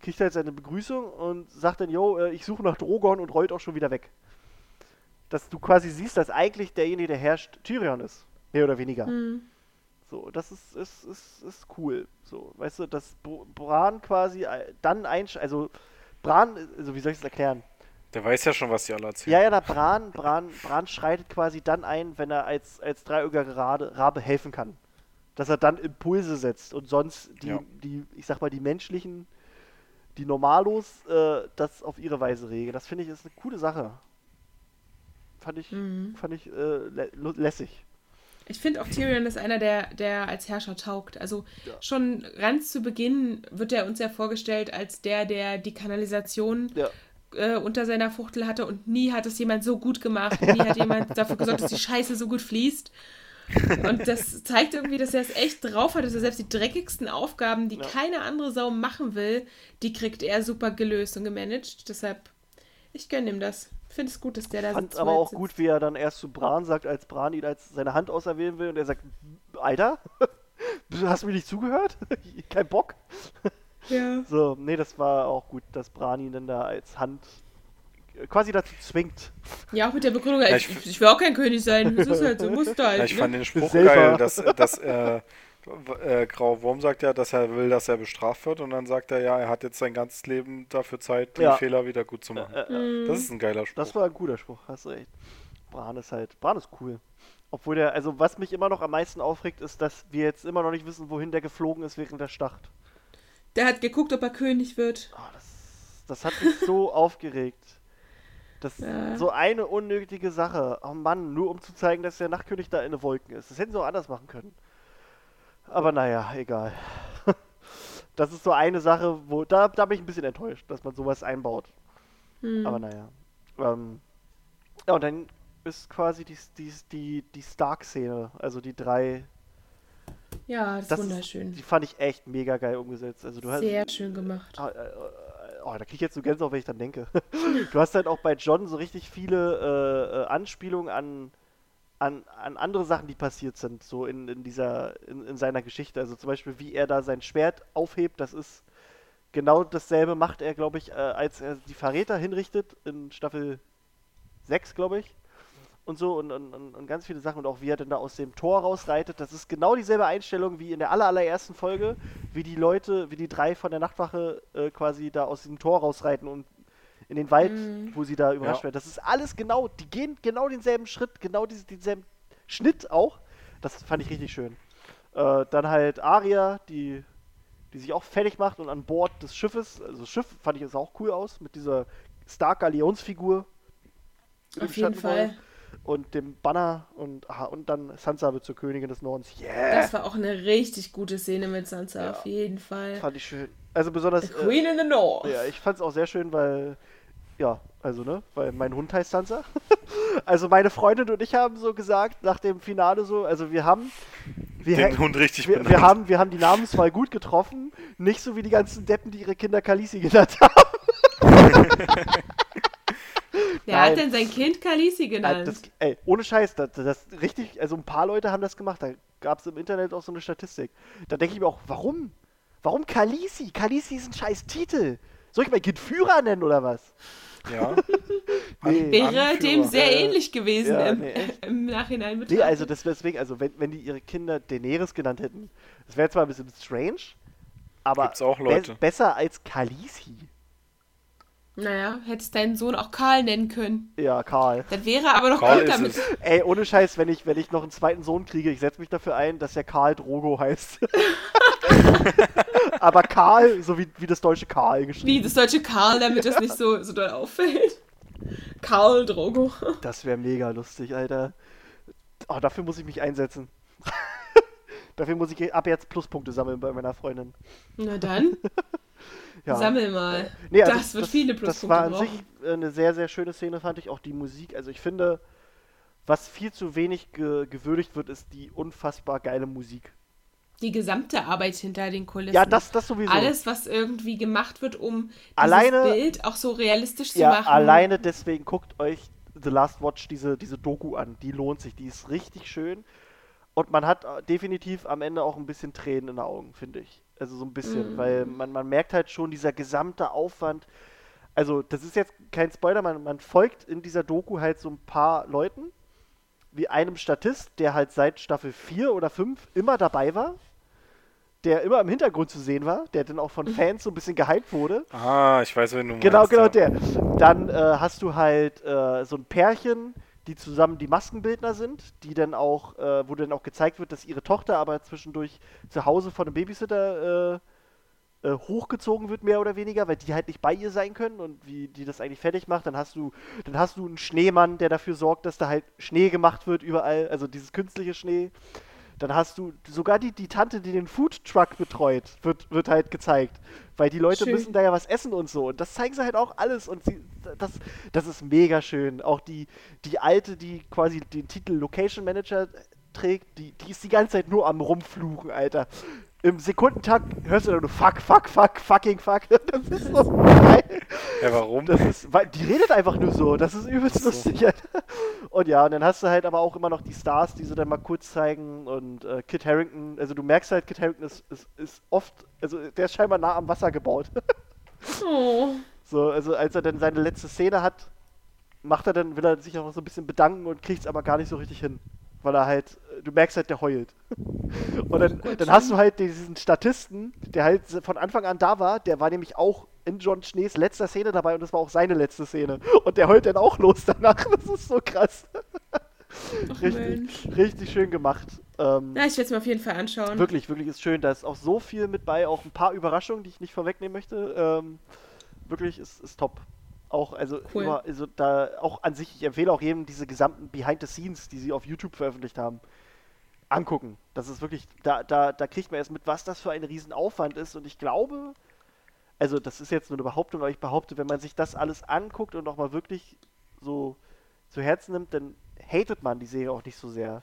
kriegt halt seine Begrüßung und sagt dann, yo, äh, ich suche nach Drogon und rollt auch schon wieder weg. Dass du quasi siehst, dass eigentlich derjenige, der herrscht, Tyrion ist. Mehr oder weniger. Hm. So, das ist, ist, ist, ist cool. So, weißt du, dass Br- Bran quasi äh, dann einsch... Also, Bran, also wie soll ich es erklären? Der weiß ja schon, was die alle erzählen. Ja, ja, na, Bran, Bran, Bran schreitet quasi dann ein, wenn er als, als Dreieugiger Rabe, Rabe helfen kann. Dass er dann Impulse setzt und sonst die, Ja. die ich sag mal, die menschlichen, die Normalos, äh, das auf ihre Weise regeln. Das finde ich ist eine coole Sache. Fand ich, Mhm. fand ich äh, lä lässig. Ich finde auch Tyrion ist einer, der, der als Herrscher taugt. Also Ja. schon ganz zu Beginn wird er uns ja vorgestellt als der, der die Kanalisation Ja. äh, unter seiner Fuchtel hatte und nie hat es jemand so gut gemacht. Nie hat jemand dafür gesorgt, dass die Scheiße so gut fließt. Und das zeigt irgendwie, dass er es echt drauf hat, dass er selbst die dreckigsten Aufgaben, die Ja. keine andere Sau machen will, die kriegt er super gelöst und gemanagt. Deshalb, ich gönne ihm das. Finde es gut, dass der da Fand sitzt, aber er auch sitzt. gut, wie er dann erst zu Bran sagt, als Bran ihn als seine Hand auserwählen will und er sagt, Alter, hast du mir nicht zugehört? Kein Bock? Ja. So, nee, das war auch gut, dass Bran ihn dann da als Hand quasi dazu zwingt. Ja, auch mit der Begründung, Ja, ich, ich- ich will auch kein König sein. Es ist halt so, musst du halt. Ja, ich ne? fand den Spruch geil, dass, dass äh, äh, Grau Wurm sagt ja, dass er will, dass er bestraft wird und dann sagt er ja, er hat jetzt sein ganzes Leben dafür Zeit, Ja. Fehler wieder gut zu machen. Äh, äh. Das ist ein geiler Spruch. das war ein guter Spruch, hast du recht. Bran ist halt, Bran ist cool. Obwohl der, also was mich immer noch am meisten aufregt, ist, dass wir jetzt immer noch nicht wissen, wohin der geflogen ist während der Schlacht. Der hat geguckt, ob er König wird. Oh, das, das hat mich so aufgeregt. Das Ja. so eine unnötige Sache. Oh Mann, nur um zu zeigen, dass der Nachtkönig da in den Wolken ist. Das hätten sie auch anders machen können. Aber naja, egal. Das ist so eine Sache, wo da, da bin ich ein bisschen enttäuscht, dass man sowas einbaut. Hm. Aber naja. Ähm, ja, und dann ist quasi die, die, die, die Stark-Szene, also die drei, ja, das ist das ist- wunderschön. die fand ich echt mega geil umgesetzt. Also du hast, Sehr schön gemacht. Äh, äh, Oh, da krieg ich jetzt so Gänsehaut, wenn ich dann denke. du hast halt auch bei John so richtig viele äh, äh, Anspielungen an, an, an andere Sachen, die passiert sind, so in, in dieser, in, in seiner Geschichte. Also zum Beispiel, wie er da sein Schwert aufhebt, das ist genau dasselbe macht er, glaube ich, äh, als er die Verräter hinrichtet in Staffel 6, glaube ich. Und so und, und, und, ganz viele Sachen und auch wie er dann da aus dem Tor rausreitet. Das ist genau dieselbe Einstellung wie in der aller, allerersten Folge, wie die Leute, wie die drei von der Nachtwache äh, quasi da aus dem Tor rausreiten und in den Wald, Mhm. wo sie da überrascht Ja. werden. Das ist alles genau, die gehen genau denselben Schritt, genau diese, denselben Schnitt auch. Das fand ich richtig schön. Äh, dann halt Aria, die, die sich auch fertig macht und an Bord des Schiffes, also das Schiff fand ich es auch cool aus, mit dieser Stark Galionsfigur. Auf jeden Fall. Und dem Banner und, aha, und dann Sansa wird zur Königin des Nordens. Yeah! Das war auch eine richtig gute Szene mit Sansa, Ja. auf jeden Fall. Fand ich schön. Also besonders. The Queen in the North. Äh, ja, ich fand es auch sehr schön, weil. Ja, also ne, weil mein Hund heißt Sansa. also meine Freundin und ich haben so gesagt, nach dem Finale so, also wir haben. Wir, Den Hund richtig wir, benannt. wir, haben, wir haben die Namenswahl gut getroffen, nicht so wie die ganzen Deppen, die ihre Kinder Kalisi genannt haben. Wer Nein. hat denn sein Kind Nein, genannt? das, ey, ohne Scheiß, das, das richtig, also ein paar Leute haben das gemacht. Da gab es im Internet auch so eine Statistik. Da denke ich mir auch, warum? Warum Kalisi? Kalisi ist ein scheiß Titel. Soll ich mein Kind Führer nennen oder was? Ja. Nee. Wäre Anführer. dem sehr Äh, ähnlich gewesen ja, im, nee, im Nachhinein Nee, betrachtet. also das, deswegen, also wenn, wenn die ihre Kinder Daenerys genannt hätten, das wäre zwar ein bisschen strange, aber be- besser als Kalisi. Naja, hättest deinen Sohn auch Karl nennen können. Ja, Karl. Das wäre aber noch Karl gut damit. es. Ey, ohne Scheiß, wenn ich, wenn ich noch einen zweiten Sohn kriege, ich setze mich dafür ein, dass der Karl Drogo heißt. aber Karl, so wie, wie das deutsche Karl geschrieben. Wie das deutsche Karl, damit das nicht so, so doll auffällt. Karl Drogo. Das wäre mega lustig, Alter. Oh, dafür muss ich mich einsetzen. dafür muss ich ab jetzt Pluspunkte sammeln bei meiner Freundin. Na dann, Ja. sammel mal. Nee, also das wird viele Das Pluspunkte war an brauchen. sich eine sehr, sehr schöne Szene, fand ich. Auch die Musik. Also ich finde, was viel zu wenig ge gewürdigt wird, ist die unfassbar geile Musik. Die gesamte Arbeit hinter den Kulissen. Ja, das, das sowieso. Alles, was irgendwie gemacht wird, um Alleine- dieses Bild auch so realistisch zu ja, machen. alleine deswegen guckt euch The Last Watch diese, diese Doku an. Die lohnt sich, die ist richtig schön. Und man hat äh, definitiv am Ende auch ein bisschen Tränen in den Augen, finde ich. Also so ein bisschen, Mhm. weil man, man merkt halt schon dieser gesamte Aufwand. Also, das ist jetzt kein Spoiler, man, man folgt in dieser Doku halt so ein paar Leuten, wie einem Statist, der halt seit Staffel 4 oder 5 immer dabei war, der immer im Hintergrund zu sehen war, der dann auch von Fans so ein bisschen gehypt wurde. Ah, ich weiß, wen du Genau, meinst. genau ja. der. Dann äh, hast du halt äh, so ein Pärchen, die zusammen die Maskenbildner sind, die dann auch, äh, wo dann auch gezeigt wird, dass ihre Tochter aber zwischendurch zu Hause von einem Babysitter äh, hochgezogen wird, mehr oder weniger, weil die halt nicht bei ihr sein können und wie die das eigentlich fertig macht. Dann hast du, dann hast du einen Schneemann, der dafür sorgt, dass da halt Schnee gemacht wird überall, also dieses künstliche Schnee. Dann hast du sogar die, die Tante, die den Food Truck betreut, wird, wird halt gezeigt. Weil die Leute Schön. müssen da ja was essen und so. Und das zeigen sie halt auch alles. Und sie, das, das ist mega schön. Auch die, die alte, die quasi den Titel Location Manager trägt, die, die ist die ganze Zeit nur am Rumfluchen, Alter. Im Sekundentakt hörst du dann nur fuck, fuck, fuck, fucking fuck. Das ist so geil. Ja, warum? Das ist, weil die redet einfach nur so. Das ist übelst so. lustig. Alter. Und ja, und dann hast du halt aber auch immer noch die Stars, die sie dann mal kurz zeigen. Und äh, Kit Harrington, also du merkst halt, Kit Harrington ist, ist, ist oft, also der ist scheinbar nah am Wasser gebaut. Oh. so, also als er dann seine letzte Szene hat, macht er dann, will er sich auch so ein bisschen bedanken und kriegt es aber gar nicht so richtig hin. Weil er halt, du merkst halt, der heult. Und dann, dann hast du halt diesen Statisten, der halt von Anfang an da war, der war nämlich auch in John Schnees letzter Szene dabei und das war auch seine letzte Szene. Und der heult dann auch los danach. Das ist so krass. Ach Richtig, Mensch. richtig schön gemacht. Ähm, Na, ich werde es mir auf jeden Fall anschauen. Wirklich, wirklich ist schön. Da ist auch so viel mit bei, auch ein paar Überraschungen, die ich nicht vorwegnehmen möchte. Ähm, wirklich ist, ist top. Auch, also, Cool. über, also da auch an sich, ich empfehle auch jedem diese gesamten Behind the Scenes, die sie auf YouTube veröffentlicht haben, angucken. Das ist wirklich, da, da, da kriegt man erst mit, was das für ein Riesenaufwand ist. Und ich glaube, also das ist jetzt nur eine Behauptung, aber ich behaupte, wenn man sich das alles anguckt und auch mal wirklich so zu Herzen nimmt, dann hatet man die Serie auch nicht so sehr.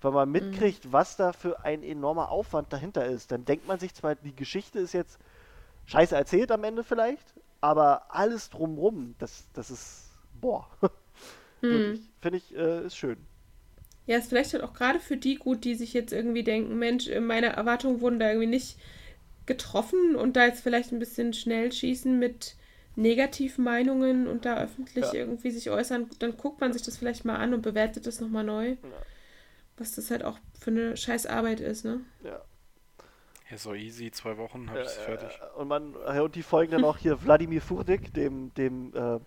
Weil man mitkriegt, was da für ein enormer Aufwand dahinter ist. Dann denkt man sich zwar, die Geschichte ist jetzt scheiße erzählt am Ende vielleicht, aber alles drumrum, das, das ist, boah, Hm. finde ich, äh, ist schön. Ja, ist vielleicht halt auch gerade für die gut, die sich jetzt irgendwie denken, Mensch, äh, meine Erwartungen wurden da irgendwie nicht getroffen und da jetzt vielleicht ein bisschen schnell schießen mit Negativmeinungen und da öffentlich Ja. irgendwie sich äußern, dann guckt man sich das vielleicht mal an und bewertet das nochmal neu. Was das halt auch für eine scheiß Arbeit ist, ne? Ja. Ja, so easy, zwei Wochen, hab ich's fertig. Äh, Und man, äh, und die folgen dann auch hier Wladimir Furdik, dem, dem, äh,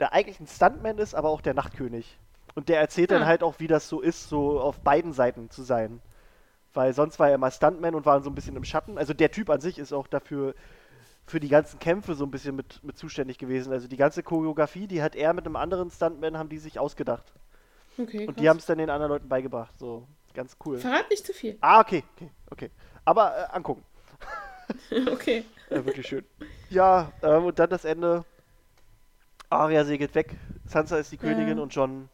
der eigentlich ein Stuntman ist, aber auch der Nachtkönig. Und der erzählt dann Ah. halt auch, wie das so ist, so auf beiden Seiten zu sein. Weil sonst war er immer Stuntman und war so ein bisschen im Schatten. Also der Typ an sich ist auch dafür für die ganzen Kämpfe so ein bisschen mit, mit zuständig gewesen. Also die ganze Choreografie, die hat er mit einem anderen Stuntman, haben die sich ausgedacht. Okay, Und krass. die haben es dann den anderen Leuten beigebracht. So, ganz cool. Verrat nicht zu viel. Ah, okay, okay, okay. Aber äh, angucken. okay. Ja, wirklich schön. Ja, ähm, und dann das Ende. Arya segelt weg. Sansa ist die Ja. Königin und John.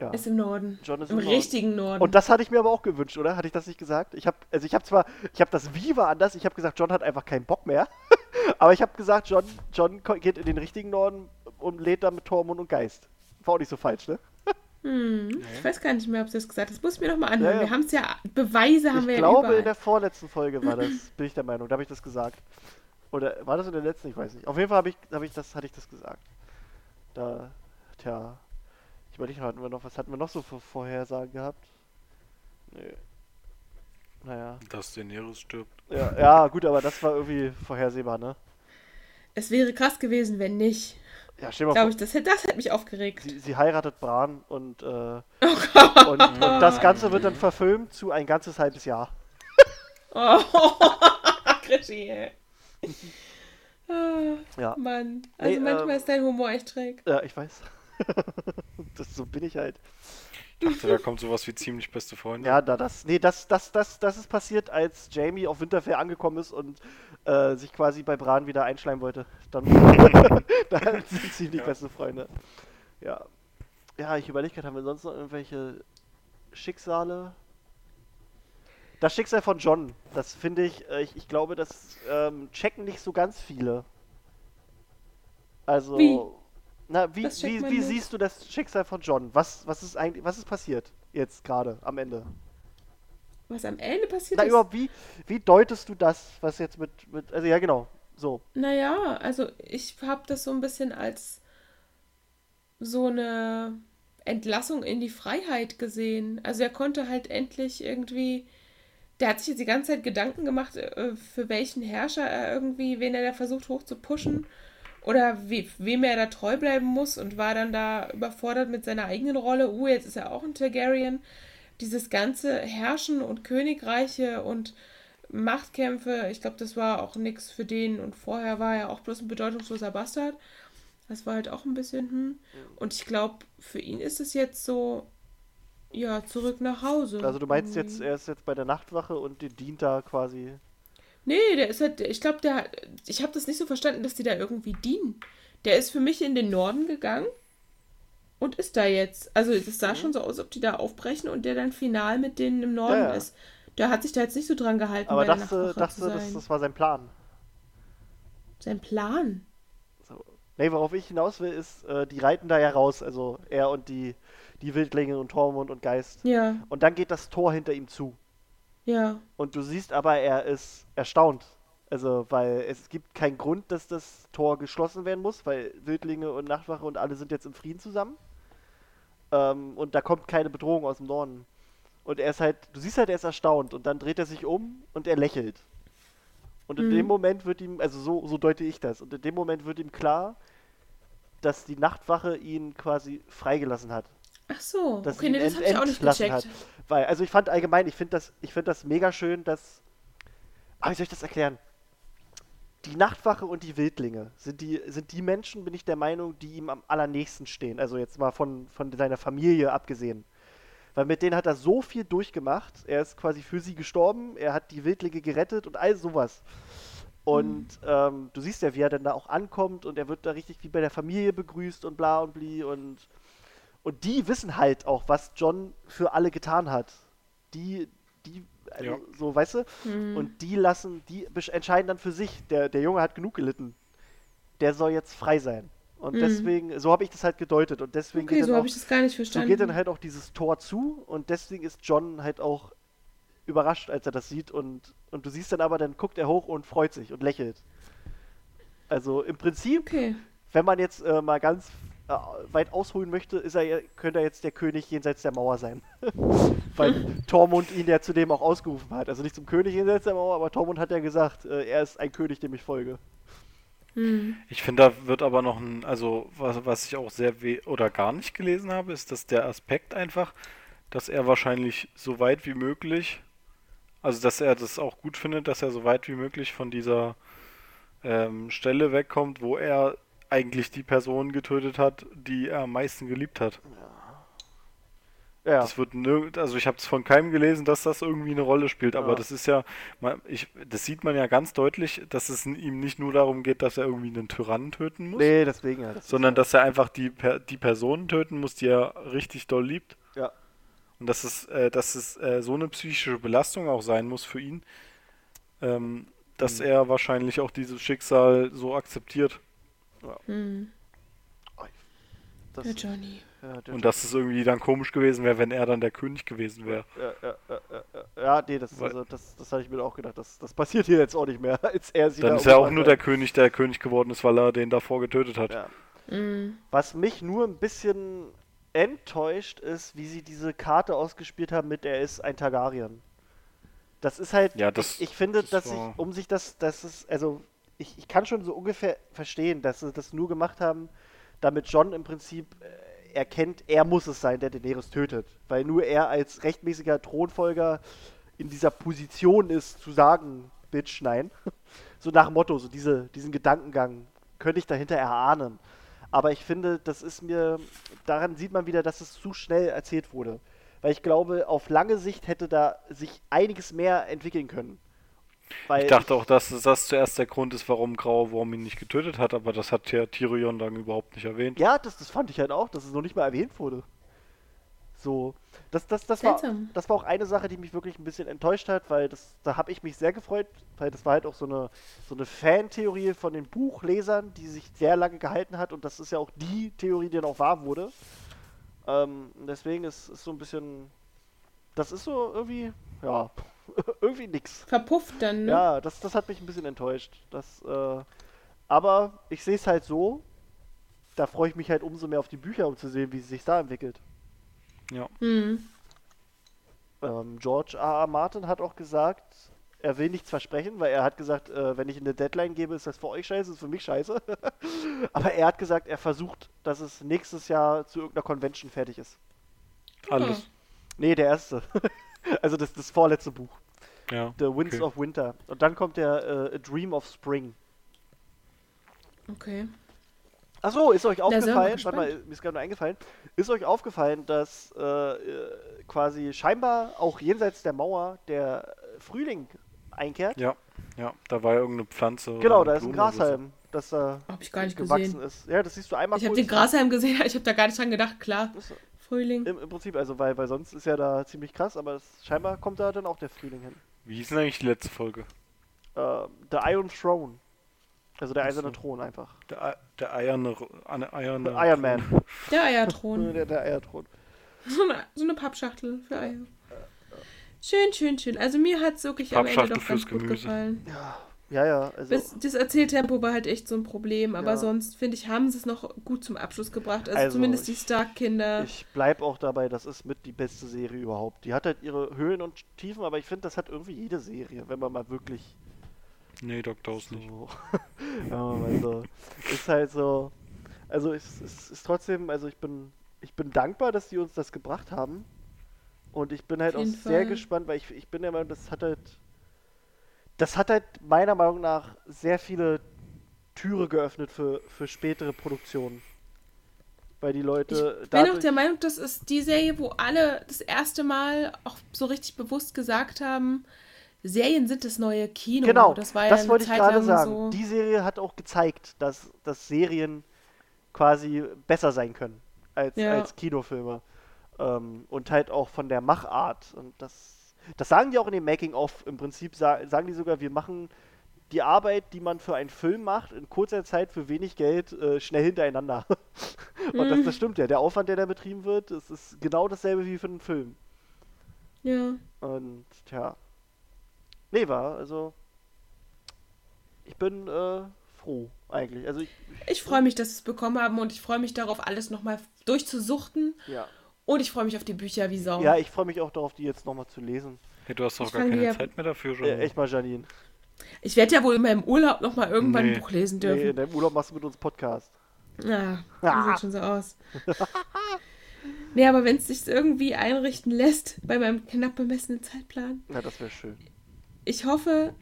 Ja. Ist im Norden. John ist Im im Norden. richtigen Norden. Und das hatte ich mir aber auch gewünscht, oder? Hatte ich das nicht gesagt? Ich habe, also ich habe zwar, ich habe das Wie war anders. Ich habe gesagt, John hat einfach keinen Bock mehr. aber ich habe gesagt, John, John geht in den richtigen Norden und lädt da mit Tormund und Geist. War auch nicht so falsch, ne? Hm, Ich weiß gar nicht mehr, ob sie das gesagt hat. Das muss ich mir nochmal anhören. Ja, ja. Wir haben es ja, Beweise haben ich wir ja glaube, überall. in der vorletzten Folge war das, bin ich der Meinung. Da habe ich das gesagt. Oder war das in der letzten? Ich weiß nicht. Auf jeden Fall habe ich, hab ich das, hatte ich das gesagt. Da, tja. Ich überlege, hatten wir noch, was hatten wir noch so für Vorhersagen gehabt? Nö. Naja. Dass Daenerys stirbt. Ja, ja, gut, aber das war irgendwie vorhersehbar, ne? Es wäre krass gewesen, wenn nicht. Ja, stell mal Glaube ich, das, hätte- das hätte mich aufgeregt. sie, sie heiratet Bran und, äh, Oh und, und das Ganze wird dann verfilmt zu ein ganzes halbes Jahr. Oh, Krischi, ey. Ah, Ja. Mann. Also Nee, manchmal ähm, ist dein Humor echt schräg. Ja, ich weiß. das, so bin ich halt. Ich dachte, da kommt sowas wie ziemlich beste Freunde. Ja, da das, nee, das, das, das, das ist passiert, als Jamie auf Winterfell angekommen ist und äh, sich quasi bei Bran wieder einschleimen wollte. Dann, dann sind sie die Ja. besten Freunde. Ja. Ja, ich überlege gerade, haben wir sonst noch irgendwelche Schicksale? Das Schicksal von John, das finde ich, äh, ich, ich glaube, das ähm, checken nicht so ganz viele. Also, Wie? Na, wie, wie, wie siehst du das Schicksal von John? Was, was ist eigentlich, was ist passiert jetzt gerade am Ende? Was am Ende passiert Na, ist. überhaupt, wie, wie deutest du das, was jetzt mit, mit, also ja, genau, so. Naja, also ich habe das so ein bisschen als so eine Entlassung in die Freiheit gesehen. Also er konnte halt endlich irgendwie, der hat sich jetzt die ganze Zeit Gedanken gemacht, äh, für welchen Herrscher er irgendwie, wen er da versucht hoch zu pushen oder we, wem er da treu bleiben muss und war dann da überfordert mit seiner eigenen Rolle. Uh, jetzt ist er auch ein Targaryen. Dieses ganze Herrschen und Königreiche und Machtkämpfe, ich glaube, das war auch nichts für den und vorher war er auch bloß ein bedeutungsloser Bastard. Das war halt auch ein bisschen, hm. Und ich glaube, für ihn ist es jetzt so, ja, zurück nach Hause. Also du meinst jetzt, Irgendwie. er ist jetzt bei der Nachtwache und die dient da quasi. Nee, der ist halt, ich glaube, der, ich habe das nicht so verstanden, dass die da irgendwie dienen. Der ist für mich in den Norden gegangen und ist da jetzt. Also es sah schon so aus, ob die da aufbrechen und der dann final mit denen im Norden Ja, ja. ist. Der hat sich da jetzt nicht so dran gehalten, Aber dachte, dachte das, sein. das war sein Plan. Sein Plan. So. Nee, worauf ich hinaus will, ist, äh, die reiten da ja raus, also er und die, die Wildlinge und Tormund und Geist. Ja, Und dann geht das Tor hinter ihm zu. Ja. Und du siehst aber, er ist erstaunt. Also, weil es gibt keinen Grund, dass das Tor geschlossen werden muss, weil Wildlinge und Nachtwache und alle sind jetzt im Frieden zusammen. Ähm, und da kommt keine Bedrohung aus dem Norden. Und er ist halt, du siehst halt, er ist erstaunt und dann dreht er sich um und er lächelt. Und in Mhm. dem Moment wird ihm, also so, so deute ich das, und in dem Moment wird ihm klar, dass die Nachtwache ihn quasi freigelassen hat. Ach so. Dass okay, nee, das habe ich auch nicht gecheckt. hat. Weil, also ich fand allgemein, ich finde das, ich finde das mega schön, dass. Aber wie soll ich das erklären? Die Nachtwache und die Wildlinge sind die, sind die Menschen, bin ich der Meinung, die ihm am allernächsten stehen. Also jetzt mal von, von seiner Familie abgesehen. Weil mit denen hat er so viel durchgemacht. Er ist quasi für sie gestorben, er hat die Wildlinge gerettet und all sowas. Und ähm, du siehst ja, wie er dann da auch ankommt und er wird da richtig wie bei der Familie begrüßt und bla und bli und und die wissen halt auch, was John für alle getan hat. Die, die, also Ja. so, weißt du? Hm. Und die lassen, die entscheiden dann für sich. Der, der Junge hat genug gelitten. Der soll jetzt frei sein. Und Mhm. deswegen, so habe ich das halt gedeutet. Und deswegen okay, geht, so dann habe ich das gar nicht so verstanden. geht dann halt auch dieses Tor zu. Und deswegen ist John halt auch überrascht, als er das sieht. Und, und du siehst dann aber, dann guckt er hoch und freut sich und lächelt. Also im Prinzip okay. wenn man jetzt äh, mal ganz weit ausholen möchte, ist er, ja- könnte er jetzt der König jenseits der Mauer sein. Weil Tormund ihn ja zudem auch ausgerufen hat. Also nicht zum König jenseits der Mauer, aber Tormund hat ja gesagt, äh, er ist ein König, dem ich folge. Hm. Ich finde, da wird aber noch ein, also was, was ich auch sehr weh oder gar nicht gelesen habe, ist, dass der Aspekt einfach, dass er wahrscheinlich so weit wie möglich, also dass er das auch gut findet, dass er so weit wie möglich von dieser ähm, Stelle wegkommt, wo er eigentlich die Person getötet hat, die er am meisten geliebt hat. Ja, Das wird nirgend, also ich habe es von keinem gelesen, dass das irgendwie eine Rolle spielt, aber Ja. das ist ja, man- ich, das sieht man ja ganz deutlich, dass es ihm nicht nur darum geht, dass er irgendwie einen Tyrannen töten muss, nee, deswegen ja. Das sondern dass er einfach die, die Person töten muss, die er richtig doll liebt. Ja. Und dass es, äh, dass es äh, so eine psychische Belastung auch sein muss für ihn, ähm, dass Mhm. er wahrscheinlich auch dieses Schicksal so akzeptiert. Hm. das, Der Johnny. ja, der- Und dass es irgendwie dann komisch gewesen wäre, wenn er dann der König gewesen wäre. ja, ja, ja, ja, ja, ja, nee, das, also, das, das hatte ich mir auch gedacht. Das, das passiert hier jetzt auch nicht mehr, als er sie Dann da ist er auch nur der König, der König geworden ist, weil er den davor getötet hat. Ja. Hm. Was mich nur ein bisschen enttäuscht ist, wie sie diese Karte ausgespielt haben mit er ist ein Targaryen. Das ist halt, Ja, das- ich, ich finde, das dass sich, war- um sich das, das ist, also ich, ich kann schon so ungefähr verstehen, dass sie das nur gemacht haben, damit John im Prinzip äh, erkennt, er muss es sein, der Daenerys tötet. Weil nur er als rechtmäßiger Thronfolger in dieser Position ist, zu sagen, Bitch, nein. So nach Motto, so diese, diesen Gedankengang könnte ich dahinter erahnen. Aber ich finde, das ist mir, daran sieht man wieder, dass es zu schnell erzählt wurde. Weil ich glaube, auf lange Sicht hätte da sich einiges mehr entwickeln können. Weil Ich dachte auch, dass das zuerst der Grund ist, warum Grauer Wurm ihn nicht getötet hat, aber das hat ja Tyrion dann überhaupt nicht erwähnt. Ja, das, das fand ich halt auch, dass es noch nicht mal erwähnt wurde. So, das, das, das, war, das war auch eine Sache, die mich wirklich ein bisschen enttäuscht hat, weil das, da habe ich mich sehr gefreut, weil das war halt auch so eine, so eine Fantheorie von den Buchlesern, die sich sehr lange gehalten hat und das ist ja auch die Theorie, die dann auch wahr wurde. Ähm, deswegen ist es so ein bisschen, das ist so irgendwie, ja, irgendwie nix. Verpufft dann, ne? Ja, das, das hat mich ein bisschen enttäuscht. Das, äh, aber ich sehe es halt so, da freue ich mich halt umso mehr auf die Bücher, um zu sehen, wie sie sich da entwickelt. Ja. Hm. Ähm, George R. R. Martin hat auch gesagt, er will nichts versprechen, weil er hat gesagt, äh, wenn ich eine Deadline gebe, ist das für euch scheiße, ist für mich scheiße. aber er hat gesagt, er versucht, dass es nächstes Jahr zu irgendeiner Convention fertig ist. Alles. Nee, der erste. also das, das vorletzte Buch. Ja. The Winds okay. of Winter. Und dann kommt der äh, A Dream of Spring. Okay. Achso, ist euch aufgefallen, warte mal, mir ist gerade noch eingefallen, ist euch aufgefallen, dass äh, äh, quasi scheinbar auch jenseits der Mauer der Frühling einkehrt? Ja, ja, da war ja irgendeine Pflanze. genau, da ist ein oder so. Grashalm, das da Hab ich gar nicht gewachsen gesehen. ist. Ja, das siehst du einmal Ich habe den Grashalm gesehen, ich habe da gar nicht dran gedacht, klar. Frühling. Im, Im Prinzip, also weil, weil sonst ist ja da ziemlich krass, aber das, scheinbar kommt da dann auch der Frühling hin. Wie hieß denn eigentlich die letzte Folge? Äh, The Iron Throne. Also der eiserne so. Thron einfach. Der, der eierne, eine eierne Iron Man. Der Eierthron. Der, der Eierthron. So eine, so eine Pappschachtel für Eier. Schön, schön, schön. Also mir hat es wirklich am Ende doch ganz gut Gemüse. gefallen. Ja, ja, ja. Also, Das, das Erzähltempo war halt echt so ein Problem, aber Ja. sonst finde ich, haben sie es noch gut zum Abschluss gebracht. Also, Also, zumindest die ich- Stark-Kinder. Ich bleib auch dabei, das ist mit die beste Serie überhaupt. Die hat halt ihre Höhen und Tiefen, aber ich finde, das hat irgendwie jede Serie, wenn man mal wirklich Nee, Dr. House nicht. so, wenn man mal so, ist halt so, also es, es ist trotzdem, also ich bin, ich bin dankbar, dass die uns das gebracht haben und ich bin halt auch jeden sehr Fall. gespannt, weil ich, ich bin der Meinung, das hat halt, das hat halt meiner Meinung nach sehr viele Türe geöffnet für, für spätere Produktionen. Weil die Leute Ich bin auch der Meinung, das ist die Serie, wo alle das erste Mal auch so richtig bewusst gesagt haben, Serien sind das neue Kino. Genau, das war ja das wollte ich gerade sagen. so. Die Serie hat auch gezeigt, dass, dass Serien quasi besser sein können als, Ja. als Kinofilme. Ähm, und halt auch von der Machart. Und das, das sagen die auch in dem Making-of. Im Prinzip sa sagen die sogar, wir machen die Arbeit, die man für einen Film macht, in kurzer Zeit für wenig Geld äh, schnell hintereinander. und das, Mhm. das stimmt ja. Der Aufwand, der da betrieben wird, das ist genau dasselbe wie für einen Film. Ja. Und tja. Nee, war, also. Ich bin äh, froh, eigentlich. Also ich. Ich freue mich, dass wir es bekommen haben und ich freue mich darauf, alles nochmal durchzusuchten. Ja. Und ich freue mich auf die Bücher wie Sau. Ja, ich freue mich auch darauf, die jetzt nochmal zu lesen. Hey, du hast doch gar keine die ja- Zeit mehr dafür schon. Äh, echt mal, Janine. Ich werde ja wohl in meinem Urlaub nochmal irgendwann Nee. ein Buch lesen Nee, dürfen. in deinem Urlaub machst du mit uns Podcast. Ja, Ah. sieht schon so aus. nee, aber wenn es sich irgendwie einrichten lässt bei meinem knapp bemessenen Zeitplan. Ja, das wäre schön. Ich hoffe,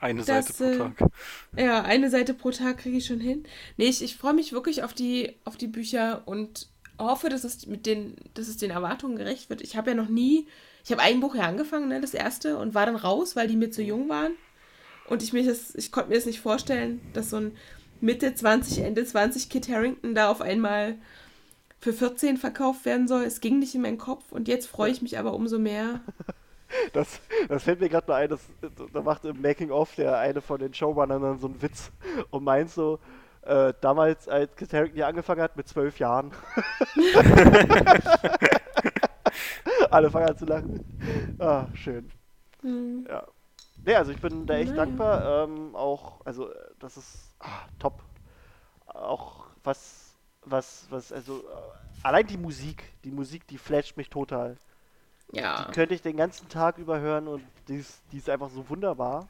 Eine Das, Seite äh, pro Tag. ja, eine Seite pro Tag kriege ich schon hin. Nee, ich, ich freue mich wirklich auf die, auf die Bücher und hoffe, dass es mit den, dass es den Erwartungen gerecht wird. Ich habe ja noch nie, ich habe ein Buch ja angefangen, ne, das erste, und war dann raus, weil die mir zu jung waren. Und ich mir das, ich konnte mir das nicht vorstellen, dass so ein Mitte 20, Ende 20 Kit Harrington da auf einmal für 14 verkauft werden soll. Es ging nicht in meinen Kopf und jetzt freue ich mich aber umso mehr. Das, das fällt mir gerade mal ein, das, da macht im Making-of der eine von den Showrunnern dann so einen Witz und meint so, äh, damals, als Kit Harington hier angefangen hat, mit zwölf Jahren. Alle fangen an zu lachen. Ah, schön. Hm. Ja. Nee, also ich bin da echt Naja. dankbar. Ähm, auch, also äh, das ist ah, top. Auch was, was, was, also äh, allein die Musik, die Musik, die flasht mich total. Ja. Die könnte ich den ganzen Tag über hören und die ist, die ist einfach so wunderbar.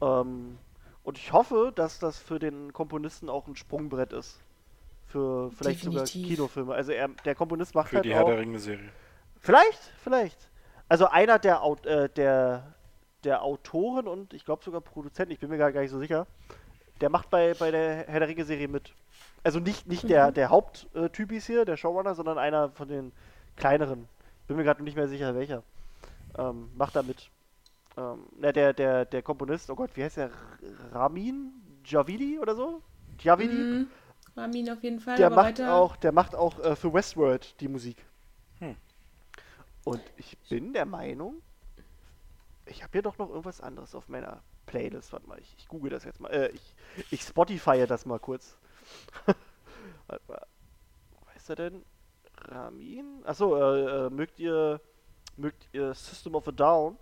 Ähm, und ich hoffe, dass das für den Komponisten auch ein Sprungbrett ist. Für vielleicht sogar Definitiv. Kinofilme. Also er, der Komponist macht Für halt die auch. Herr der Ringe-Serie. Vielleicht, vielleicht. Also einer der, äh, der, der Autoren und ich glaube sogar Produzenten, ich bin mir gar, gar nicht so sicher, der macht bei, bei der Herr der Ringe-Serie mit. Also nicht, nicht der, Mhm. der Haupttypis hier, der Showrunner, sondern einer von den kleineren. Bin mir gerade nicht mehr sicher, welcher. Ähm, macht da mit. Ähm, na, der, der, der Komponist, oh Gott, wie heißt der? Ramin Javidi oder so? Javidi? Mhm. Ramin auf jeden Fall, der aber macht weiter. auch, der macht auch äh, für Westworld die Musik. Und ich bin der Meinung, ich habe hier doch noch irgendwas anderes auf meiner Playlist. Warte mal, ich, ich google das jetzt mal. Äh, ich, ich Spotify das mal kurz. Warte mal. Was ist er denn? Ramin? Achso, äh, äh, mögt ihr mögt ihr System of a Down?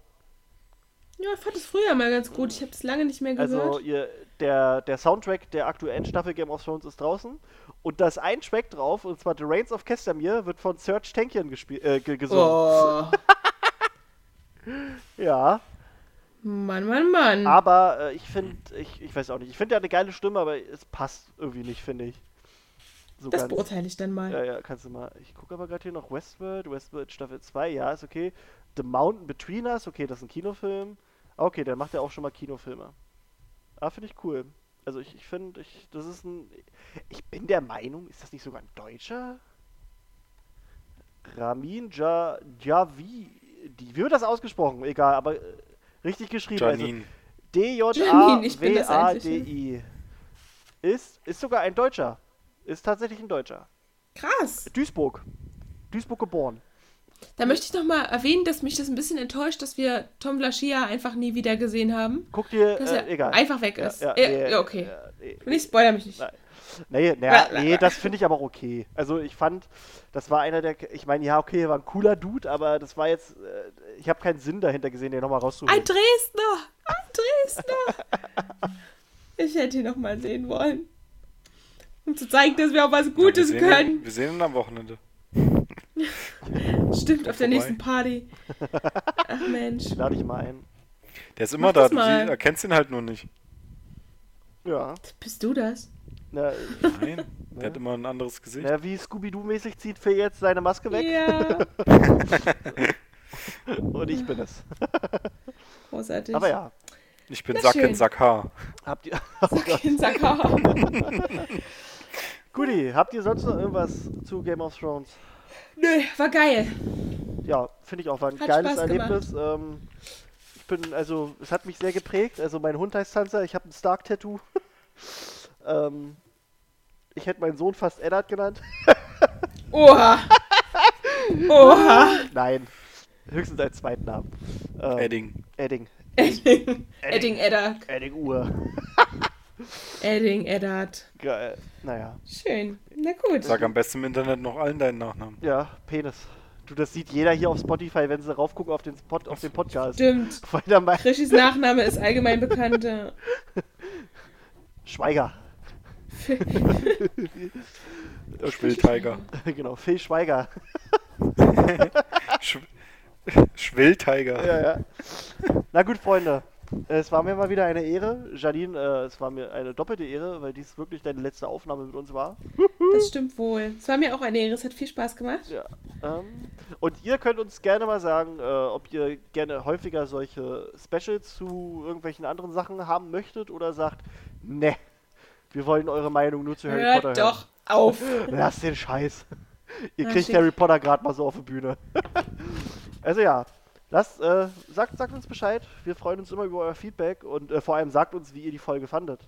Ja, ich fand es früher mal ganz gut. Ich habe es lange nicht mehr gehört. Also ihr, der, der Soundtrack der aktuellen Staffel Game of Thrones ist draußen. Und da ist ein Track drauf, und zwar The Reigns of Castamere, wird von Serge Tankian gespielt, äh, ge- gesungen. oh, Ja, Mann, Mann, Mann. aber äh, ich finde, ich, ich weiß auch nicht, ich finde, hat eine geile Stimme, aber es passt irgendwie nicht, finde ich. So das ganz. beurteile ich dann mal. Ja, ja, kannst du mal. Ich gucke aber gerade hier noch Westworld, Westworld Staffel 2, ja, ist okay. The Mountain Between Us, okay, das ist ein Kinofilm. Ah, Okay, dann macht er auch schon mal Kinofilme. Ah, finde ich cool. Also ich, ich finde, ich, das ist ein. Ich bin der Meinung, ist das nicht sogar ein Deutscher? Ramin ja, Javi. Die, wie wird das ausgesprochen? Egal, aber äh, richtig geschrieben. Janine. Also Janine, ich bin das D-J-A-W-A-D-I. Ist, ist sogar ein Deutscher. Ist tatsächlich ein Deutscher. Krass. Duisburg. Duisburg geboren. Da möchte ich noch mal erwähnen, dass mich das ein bisschen enttäuscht, dass wir Tom Vlaschia einfach nie wieder gesehen haben. Guck dir, Dass äh, er egal. einfach weg ist. Ja, Ja, ja, ja, okay. Nee, Und ich spoiler mich nicht. Nein. Nee, bla, nee das finde ich aber auch okay. Also ich fand, das war einer der, ich meine, ja, okay, er war ein cooler Dude, aber das war jetzt, äh, ich habe keinen Sinn dahinter gesehen, den nochmal rauszuholen. Ein Dresdner! Ein Dresdner! ich hätte ihn noch mal sehen wollen. Um zu zeigen, dass wir auch was Gutes ja, wir sehen können. Ihn, wir sehen ihn am Wochenende. Stimmt, auf der vorbei. nächsten Party. Ach Mensch. Lade ich mal ein. Der ist immer Mach da, du sie- erkennst ihn halt nur nicht. Ja. Bist du das? Na, Nein, der hat immer ein anderes Gesicht. na wie Scooby-Doo-mäßig zieht Phil jetzt seine Maske weg Ja. und ich bin es. Großartig. Aber ja, Ich bin Na Sack schön. in Sack Haar. habt ihr, Sack in Sack Haar. Guti, habt ihr sonst noch irgendwas zu Game of Thrones? Nö, war geil. Ja, finde ich auch, war ein Hat geiles Spaß. Erlebnis. Ähm, ich bin, also, es hat mich sehr geprägt. Also, mein Hund heißt Sansa, ich habe ein Stark-Tattoo. ähm, ich hätte meinen Sohn fast Eddard genannt. Oha. Oha. Nein, höchstens als zweiten Namen. Ähm, Edding. Edding. Edding. Edding Eddard. Edding Uhr. Edding Eddard. Geil. Naja, Schön. Na gut. Sag am besten im Internet noch allen deinen Nachnamen. ja, Penis. Du, das sieht jeder hier auf Spotify, wenn sie raufgucken auf den, Spot, auf den Podcast. Stimmt. Weil da mein Krischis Nachname ist allgemein bekannt. Schweiger. Schwilltiger. genau, Phil Schweiger. Sch Schwilltiger. Ja, ja. Na gut, Freunde. Es war mir mal wieder eine Ehre. Janine, äh, es war mir eine doppelte Ehre, weil dies wirklich deine letzte Aufnahme mit uns war. Das stimmt wohl. Es war mir auch eine Ehre. Es hat viel Spaß gemacht. Ja. Ähm, und ihr könnt uns gerne mal sagen, äh, ob ihr gerne häufiger solche Specials zu irgendwelchen anderen Sachen haben möchtet oder sagt, ne, wir wollen eure Meinung nur zu Harry Hört Potter doch auf. hören. Lass den Scheiß. ihr Na, kriegt schick. Harry Potter gerade mal so auf die Bühne. also ja, lasst, äh, sagt, sagt uns Bescheid. Wir freuen uns immer über euer Feedback und äh, vor allem sagt uns, wie ihr die Folge fandet.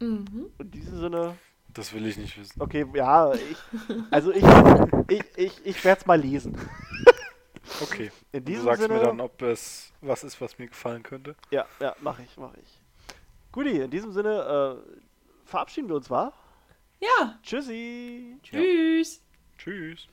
Mhm. In diesem Sinne, Das will ich nicht wissen. okay, ja, ich, also ich, ich, ich, ich werde es mal lesen. Okay. In Du diesem sagst Sinne, mir dann, ob es was ist, was mir gefallen könnte. ja, ja, mach ich, mach ich. Guti, in diesem Sinne äh, verabschieden wir uns, wa? Ja. Tschüssi. Tschüss. Tschüss.